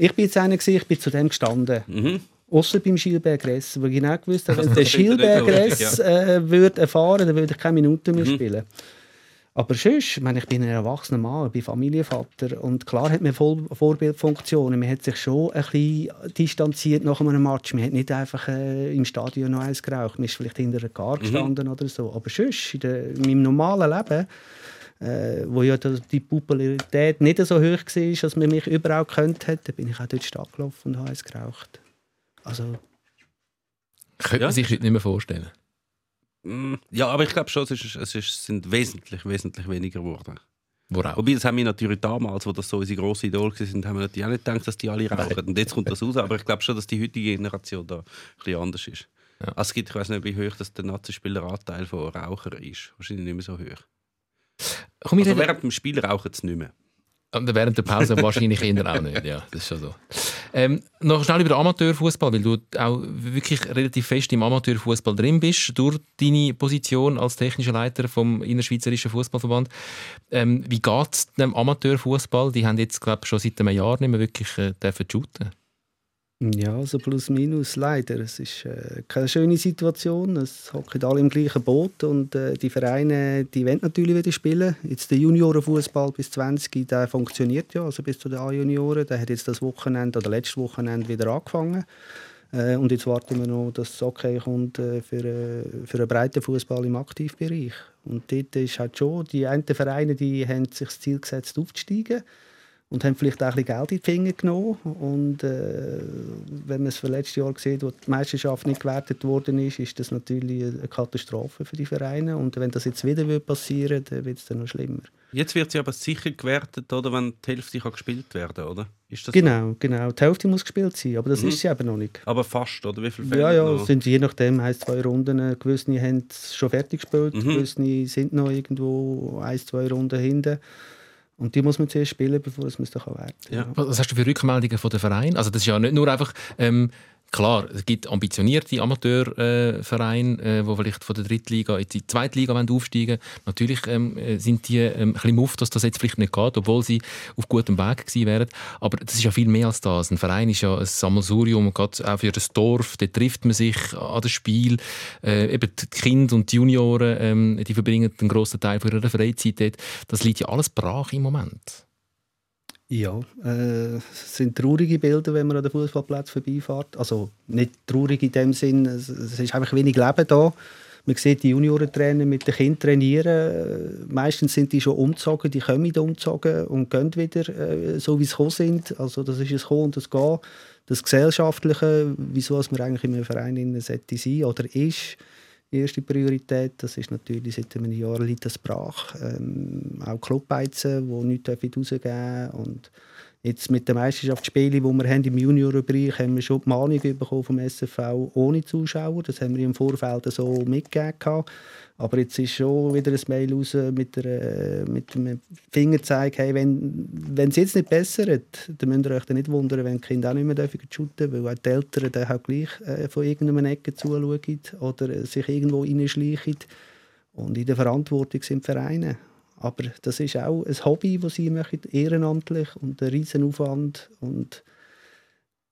Ich bin jetzt einer, ich bin zu dem gestanden. Mhm. Ausser beim Gilbert Gress, wo ich genau gewusst habe, wenn (laughs) Das der findet er Gilbert nicht lustig, Gress äh, würde erfahren, dann würde ich keine Minuten Mhm. mehr spielen. Aber sonst, ich, meine, ich bin ein erwachsener Mann, ich bin Familienvater und klar hat man voll Vorbildfunktionen. Man hat sich schon ein bisschen distanziert nach einem Match. Man hat nicht einfach äh, im Stadion noch eins geraucht. Man ist vielleicht hinter einer Mhm. Gar gestanden oder so. Aber sonst, in, der, in meinem normalen Leben, äh, wo ja die die Popularität nicht so hoch war, dass man mich überall gekannt hat, da bin ich auch dort Stadt gelaufen und habe eins geraucht. Also, Könnte Ja. man sich heute nicht mehr vorstellen. Mm, Ja, aber ich glaube schon, es, ist, es ist, sind wesentlich, wesentlich weniger geworden. Worauf? Wobei, das haben wir natürlich damals, wo das so unsere grosse Idol waren, haben wir natürlich auch nicht gedacht, dass die alle rauchen. Und jetzt kommt das raus. Aber ich glaube schon, dass die heutige Generation da ein bisschen anders ist. Ja. Also es gibt, ich weiß nicht, wie hoch das der Nazi-Spieleranteil von Rauchern ist. Wahrscheinlich nicht mehr so hoch. Komm, Also während dem Spiel rauchen sie nicht mehr. Und während der Pause (laughs) wahrscheinlich eher auch nicht. Ja, das ist schon so. Ähm, noch schnell über Amateurfußball, weil du auch wirklich relativ fest im Amateurfußball drin bist, durch deine Position als technischer Leiter vom Innerschweizerischen Fußballverband. Ähm, wie geht es dem Amateurfußball? Die haben jetzt, glaube ich, schon seit einem Jahr nicht mehr wirklich äh, dürfen shooten. Ja, also plus minus leider. Es ist äh, keine schöne Situation. Es hocken alle im gleichen Boot und äh, die Vereine, die wollen natürlich wieder spielen. Jetzt der Juniorenfußball bis 20, der funktioniert ja, also bis zu den A-Junioren. Der hat jetzt das Wochenende oder letztes Wochenende wieder angefangen. Äh, und jetzt warten wir noch, dass das Okay kommt äh, für, äh, für einen breiten Fußball im Aktivbereich. Und dort ist halt schon, die einen Vereine, die haben sich das Ziel gesetzt, aufzusteigen und haben vielleicht auch ein bisschen Geld in die Finger genommen. Und äh, wenn man es für letztes Jahr sieht, wo die Meisterschaft nicht gewertet worden ist, ist das natürlich eine Katastrophe für die Vereine. Und wenn das jetzt wieder passieren dann wird es dann noch schlimmer. Jetzt wird sie aber sicher gewertet, oder, wenn die Hälfte kann gespielt werden oder? Ist das so? Genau, genau. Die Hälfte muss gespielt sein, aber das Mhm. ist sie eben noch nicht. Aber fast, oder? Wie viel Ja, fehlen ja, noch? es sind je nachdem heisst zwei Runden. Gewisse haben schon fertig gespielt, Mhm. gewisse sind noch irgendwo ein, zwei Runden hinten. Und die muss man zuerst spielen, bevor es werten kann. Ja. Was hast du für Rückmeldungen von den Vereinen? Also das ist ja nicht nur einfach... Ähm, Klar, es gibt ambitionierte Amateurvereine, äh, die vielleicht von der Drittliga in die Zweitliga aufsteigen wollen. Natürlich ähm, äh, sind die ähm, ein bisschen muff, dass das jetzt vielleicht nicht geht, obwohl sie auf gutem Weg gewesen wären. Aber das ist ja viel mehr als das. Ein Verein ist ja ein Sammelsurium, gerade auch für das Dorf. Dort trifft man sich an das Spiel. Äh, eben die Kinder und die Junioren, ähm, die verbringen einen grossen Teil ihrer Freizeit dort. Das liegt ja alles brach im Moment. Ja, äh, es sind traurige Bilder, wenn man an den Fußballplatz vorbeifährt. Also nicht traurig in dem Sinn, es, ist einfach wenig Leben da. Man sieht die Juniorentrainer mit den Kindern trainieren. Äh, Meistens sind die schon umgezogen, die kommen umgezogen und gehen wieder, äh, so wie sie gekommen sind. Also das ist es Kommen und das Gehen. Das Gesellschaftliche, wieso es man eigentlich in einem Verein innen sollte sein oder ist, erste Priorität, das ist natürlich seit einem Jahr liegt das brach. Ähm, auch Clubbeizen, die nichts rausgeben dürfen. Jetzt mit den Meisterschaftsspielen, die wir haben im Juniorenbereich, haben wir schon die Mahnung bekommen vom SFV ohne Zuschauer. Das haben wir im Vorfeld so mitgegeben. Aber jetzt ist schon wieder ein Mail raus mit, der, mit dem Fingerzeig, hey, wenn, es jetzt nicht bessert, dann müsst ihr euch nicht wundern, wenn die Kinder auch nicht mehr dürfen shooten dürfen, weil auch die Eltern dann halt gleich äh, von irgendeiner Ecke zuschauen oder äh, sich irgendwo reinschleichen. Und in der Verantwortung sind die Vereine. Aber das ist auch ein Hobby, das sie machen, ehrenamtlich und ein riesen Aufwand. Und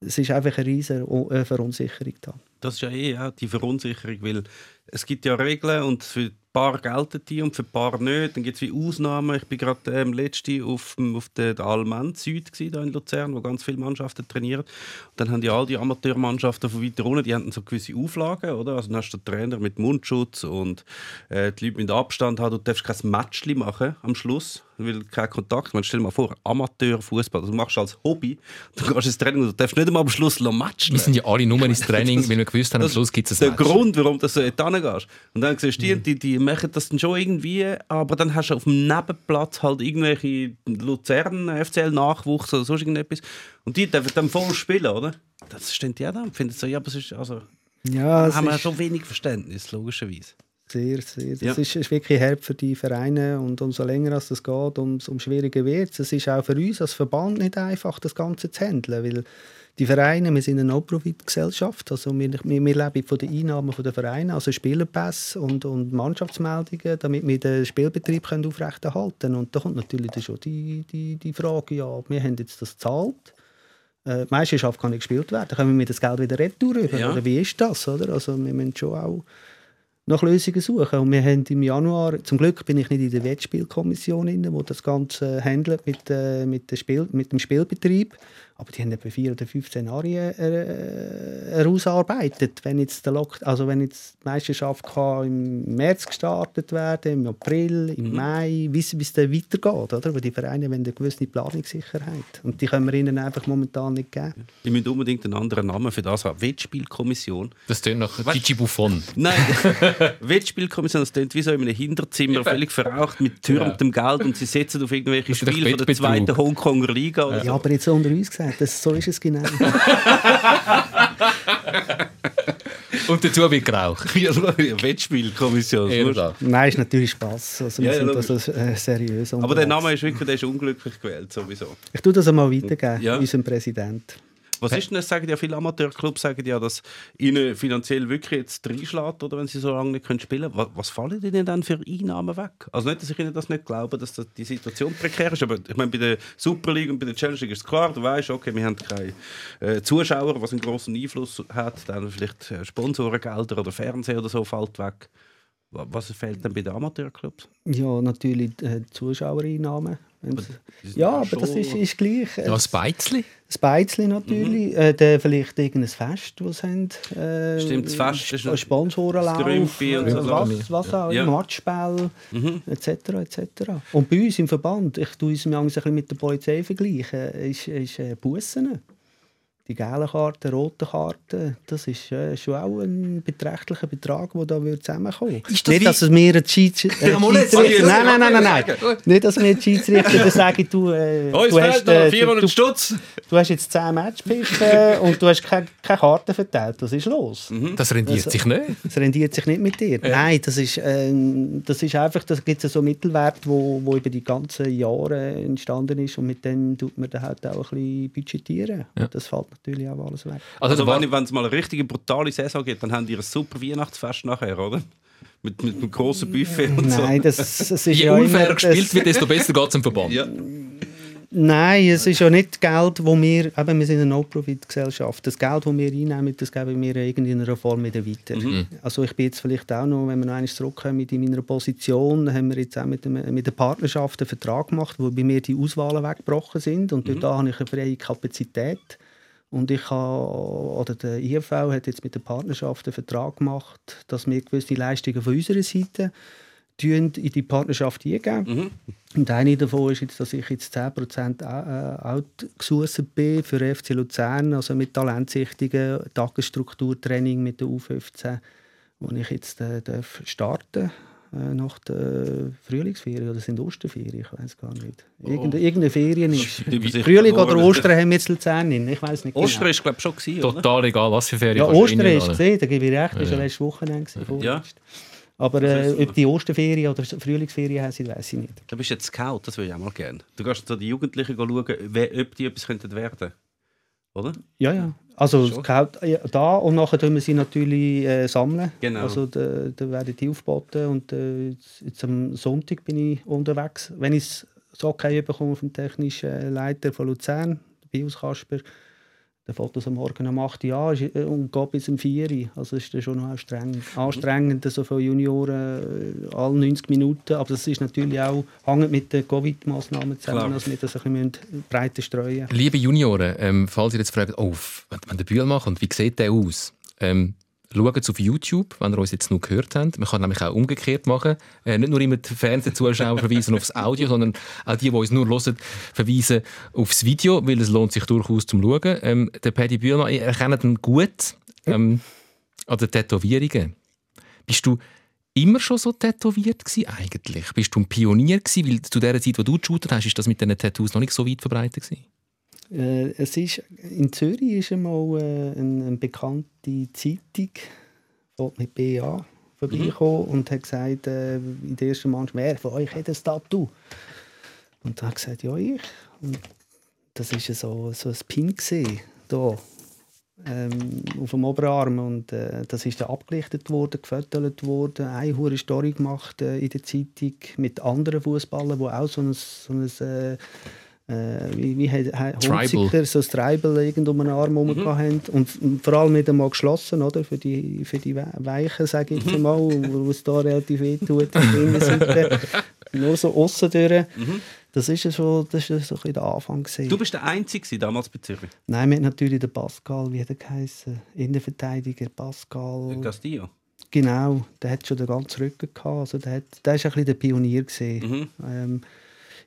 es ist einfach eine riesige äh, Verunsicherung da. Das ist ja eh auch die Verunsicherung, weil es gibt ja Regeln und für ein paar gelten die und für ein paar nicht. Dann gibt es wie Ausnahmen. Ich bin gerade ähm, letzte auf, auf der, Almend Süd da in Luzern, wo ganz viele Mannschaften trainieren. Und dann haben die all die Amateurmannschaften von weiter unten, die haben so gewisse Auflagen, oder? Also dann hast du den Trainer mit Mundschutz und äh, die Leute mit Abstand haben. Du darfst kein Matchli machen am Schluss, weil kein Kontakt. Man stell dir mal vor, Amateurfußball, das machst du als Hobby. Du gehst ins Training und du darfst nicht einmal am Schluss matchen. Wir sind ja alle nur ins (laughs) Training, weil wir gewusst haben, am Das Schluss gibt es der ein Match. Grund, warum du so dort gehst. Und dann siehst du, die, die, die machen das dann schon irgendwie, aber dann hast du auf dem Nebenplatz halt irgendwelche Luzern, FCL-Nachwuchs oder sonst irgendetwas. Und die dürfen dann voll spielen, oder? Das stimmt ja dann. Findet so, ja, aber es ist, also, Ja, haben wir ist schon wenig Verständnis, logischerweise. sehr, sehr. Das Ja. ist, ist wirklich hart für die Vereine und umso länger als das geht, umso um schwieriger wird es. Es ist auch für uns als Verband nicht einfach, das Ganze zu handeln, weil die Vereine, wir sind eine No-Profit-Gesellschaft, also wir, wir, wir leben von den Einnahmen der Vereine, also Spielerpässe und, und Mannschaftsmeldungen, damit wir den Spielbetrieb können aufrechterhalten können. Und da kommt natürlich dann schon die, die, die Frage, ja, wir haben jetzt das gezahlt, äh, die Meisterschaft kann nicht gespielt werden, können wir das Geld wieder retour Ja. oder wie ist das? Oder? Also wir müssen schon auch nach Lösungen suchen. Und wir haben im Januar, zum Glück bin ich nicht in der Wettspielkommission, drin, wo das Ganze handelt mit, äh, mit, dem Spiel, mit dem Spielbetrieb. Aber die haben etwa vier oder fünf Szenarien äh, herausarbeitet. Wenn jetzt, der Lock also wenn jetzt die Meisterschaft kann im März gestartet werden, im April, im Mai, wie es wie es dann weitergeht. Oder? Weil die Vereine wollen eine gewisse Planungssicherheit. Und die können wir ihnen einfach momentan nicht geben. Wir müssen unbedingt einen anderen Namen für das haben. Wettspielkommission. Das klingt nach Gigi Buffon. Nein, (laughs) Wettspielkommission, das klingt wie so in einem Hinterzimmer, völlig verraucht, mit türmtem Geld und sie setzen auf irgendwelche Spiele von der zweiten Hongkonger Liga. Ja, so. aber jetzt unter uns gesagt, das, so ist es genau. (laughs) Und dazu wird geraucht. (laughs) Ja, Wettspielkommission. Da. Nein, ist natürlich Spaß. Also wir Ja, ja, sind das äh, seriös. Aber der. Name ist wirklich der ist unglücklich gewählt, sowieso. Ich tue das einmal weitergeben, Ja. unserem Präsident. Was ist denn das? Sagen ja viele Amateurclubs sagen ja, dass ihnen finanziell wirklich jetzt reinschlägt, oder wenn sie so lange nicht können spielen können. Was, was fallen ihnen dann für Einnahmen weg? Also nicht, dass ich ihnen das nicht glaube, dass das die Situation prekär ist, aber ich meine, bei der Super League und bei der Challenge League ist es klar, du weißt, okay, wir haben keine äh, Zuschauer, was einen großen Einfluss hat, dann vielleicht äh, Sponsorengelder oder Fernsehen oder so fällt weg. Wa- Was fehlt dann bei den Amateurclubs? Ja, natürlich äh, Zuschauereinnahmen. Ja, aber das ist, ist gleich. Ja, das Beizli. Das Beizli natürlich. Äh, dann vielleicht irgendein Fest, das sie haben. Äh, Stimmt, das Fest ist Sp- Sponsorenlauf, das Grümpi und äh, so was, was auch Ja. immer, Matchspiel, etc. etc. Und bei uns im Verband, ich tue es mir ein bisschen mit der Polizei vergleichen, ist, ist äh, Bussen. Die gelben Karten, roten Karten, das ist äh, schon auch ein beträchtlicher Betrag, der da würde zusammenkommen das Nicht, dass es mir ein (laughs) äh, Ja, Schiedsrichter... jetzt, Nein, nein, nein, nein, nein. Nicht, dass mir ein Schiedsrichter sage, du, äh, Oh, es du, hast, äh, du, 400 du, Stutz. du hast jetzt 10 Matchpfiffen und du hast keine, keine Karten verteilt. Was ist los? Das rendiert Also- sich nicht. Das rendiert sich nicht mit dir. Nein, das ist, ähm, das ist einfach, da gibt es so Mittelwert, wo, wo über die ganzen Jahre entstanden ist und mit dem tut man dann halt auch ein bisschen budgetieren. Und das fällt natürlich auch alles weg. Also, Also, wenn, es mal eine richtige brutale Saison gibt, dann haben die ein super Weihnachtsfest nachher, oder? Mit, mit einem grossen Buffet und so. Nein, das, das ist (laughs) je ja unfairer immer, gespielt das, wird, desto besser geht es im Verband. Ja. Nein, es ist ja nicht Geld, wo wir, eben, wir sind eine No-Profit-Gesellschaft, das Geld, das wir einnehmen, das geben wir in irgendeiner Form wieder weiter. Also ich bin jetzt vielleicht auch noch, wenn wir noch einmal zurückkommen in meiner Position, haben wir jetzt auch mit, dem, mit der Partnerschaft einen Vertrag gemacht, wo bei mir die Auswahlen weggebrochen sind und dort habe ich eine freie Kapazität. Und ich habe, oder der IFV hat jetzt mit der Partnerschaft einen Vertrag gemacht, dass wir gewisse Leistungen von unserer Seite in die Partnerschaft eingeben. Und eine davon ist jetzt, dass ich jetzt 10% au- äh, outgesourcet bin für FC Luzern, also mit Talentsichtungen, Tagesstrukturtraining mit der U15, wo ich jetzt äh, darf starten äh, nach der Frühlingsferien oder sind Osterferien, ich weiß gar nicht. Irgende, irgendeine Ferien ist. (laughs) Frühling oder. Ostern haben wir jetzt Luzern in, ich weiß nicht Ostern genau. ist, glaube ich, schon gewesen, oder? Total egal, was für Ferien. Ja, Ostern ist oder? gesehen, da gebe ich recht, das war Ja. ja letztes Wochenende. gewesen, Ja. Aber äh, ob die Osterferien oder Frühlingsferien haben, sie, weiß ich nicht. Du bist jetzt Scout, das würde ich auch mal gerne. Du gehst so die Jugendlichen schauen, ob die etwas könnten werden Oder? Ja, ja. Also Schon? Ja, da und nachher tun wir sie natürlich äh, sammeln. Genau. Also da, da werden die aufgeboten und äh, jetzt, jetzt am Sonntag bin ich unterwegs. Wenn ich das okay bekomme vom technischen Leiter von Luzern, Bios Kasper, der Fotos am Morgen um 8 Uhr an äh, und geht bis um 4 Uhr. Also ist das schon noch anstrengend. Anstrengend, so von Junioren äh, alle 90 Minuten. Aber das ist natürlich auch hängt mit den Covid-Massnahmen zusammen, Klar. dass wir das ein bisschen breiter streuen müssen. Liebe Junioren, ähm, falls ihr jetzt fragt, oh, wenn, der Bühlmann kommt, wie sieht der aus? Ähm, Schaut auf YouTube, wenn ihr uns jetzt nur gehört habt. Man kann nämlich auch umgekehrt machen. Äh, nicht nur immer die Fernsehzuschauer (laughs) verweisen aufs Audio, sondern auch die, die uns nur hören, verweisen aufs Video, weil es lohnt sich durchaus zum Schauen. Ähm, der Paddy Bühlmann, ihr erkennt ihn gut ähm, an den Tätowierungen. Bist du immer schon so tätowiert gewesen, eigentlich? Bist du ein Pionier gewesen? Weil zu der Zeit, wo du geshootet hast, ist das mit diesen Tattoos noch nicht so weit verbreitet gewesen? Äh, es ist, in Zürich ist einmal äh, eine, eine bekannte Zeitung mit BA vorbeigekommen und hat gesagt, äh, in der ersten Mannschaft, wer von euch hat ein Tattoo? Und dann hat gesagt, ja, ich. Und das war so, so ein Pin, gewesen, da, ähm, auf dem Oberarm. Und äh, das ist dann abgelichtet worden, gefotolt worden, eine hure Story gemacht äh, in der Zeitung mit anderen Fußballern, die auch so ein, so ein äh, wie, wie. Hunziker, so ein Tribal irgend um den Arm herum haben und, und vor allem nicht einmal geschlossen, oder? Für die, für die We- Weichen, sage ich jetzt mal, wo es da relativ weh tut, der. (laughs) Nur so aussen durch. Das ist ja schon, das ist ja so ein bisschen der Anfang gewesen. Du bist der Einzige damals bei Zürich. Nein, wir haben natürlich den Pascal, wie hat er geheißen? Innenverteidiger Pascal. Castillo. Genau, der hat schon den ganzen Rücken gehabt. Also der, hat, der ist ein bisschen der Pionier gesehen. Mhm. Ähm,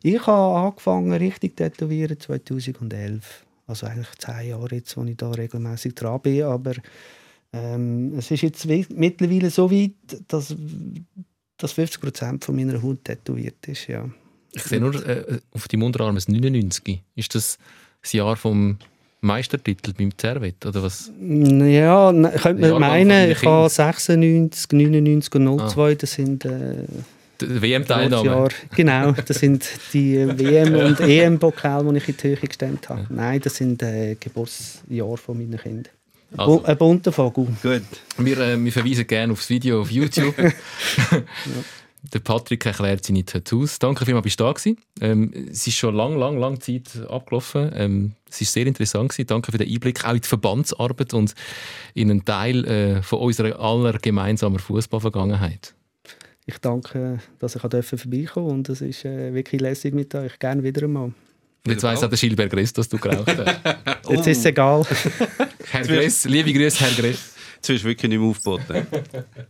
ich habe angefangen richtig tätowieren 2011. Also eigentlich zehn Jahre jetzt, wo ich da regelmäßig dran bin. Aber ähm, es ist jetzt mittlerweile so weit, dass, dass 50 Prozent von meiner Haut tätowiert ist. Ja. Ich sehe nur äh, auf deinem Unterarm ein 99. Ist das das Jahr vom Meistertitel beim Servet? Oder was? Ja, könnte man meinen, ich habe 96, 99 und 02, das sind äh, WM-Teilnahme? Jahr. Genau, das sind die WM- und (laughs) EM-Pokale, die ich in die Höhe gestemmt habe. Nein, das sind äh, Geburtsjahre von meinen Kindern. Also. Ein bunter Vogel. Gut. Wir, äh, wir verweisen gerne aufs Video auf YouTube. (laughs) (laughs) Der Patrick erklärt seine Tattoos. Danke vielmals, bist du da gewesen. Ähm, es ist schon lang, lang, lang Zeit abgelaufen. Ähm, es ist sehr interessant gewesen. Danke für den Einblick auch in die Verbandsarbeit und in einen Teil äh, von unserer aller gemeinsamer Fußballvergangenheit. Ich danke, dass ich durfte vorbeikommen und es ist äh, wirklich lässig mit euch. Gerne wieder einmal. Und jetzt weiss auch der Schilberg Gress, dass du geraucht hast. (laughs) Jetzt ist es egal. Herr Gress, liebe Grüße, Herr Gress. Jetzt wirst du wirklich nicht mehr aufgeboten. (laughs)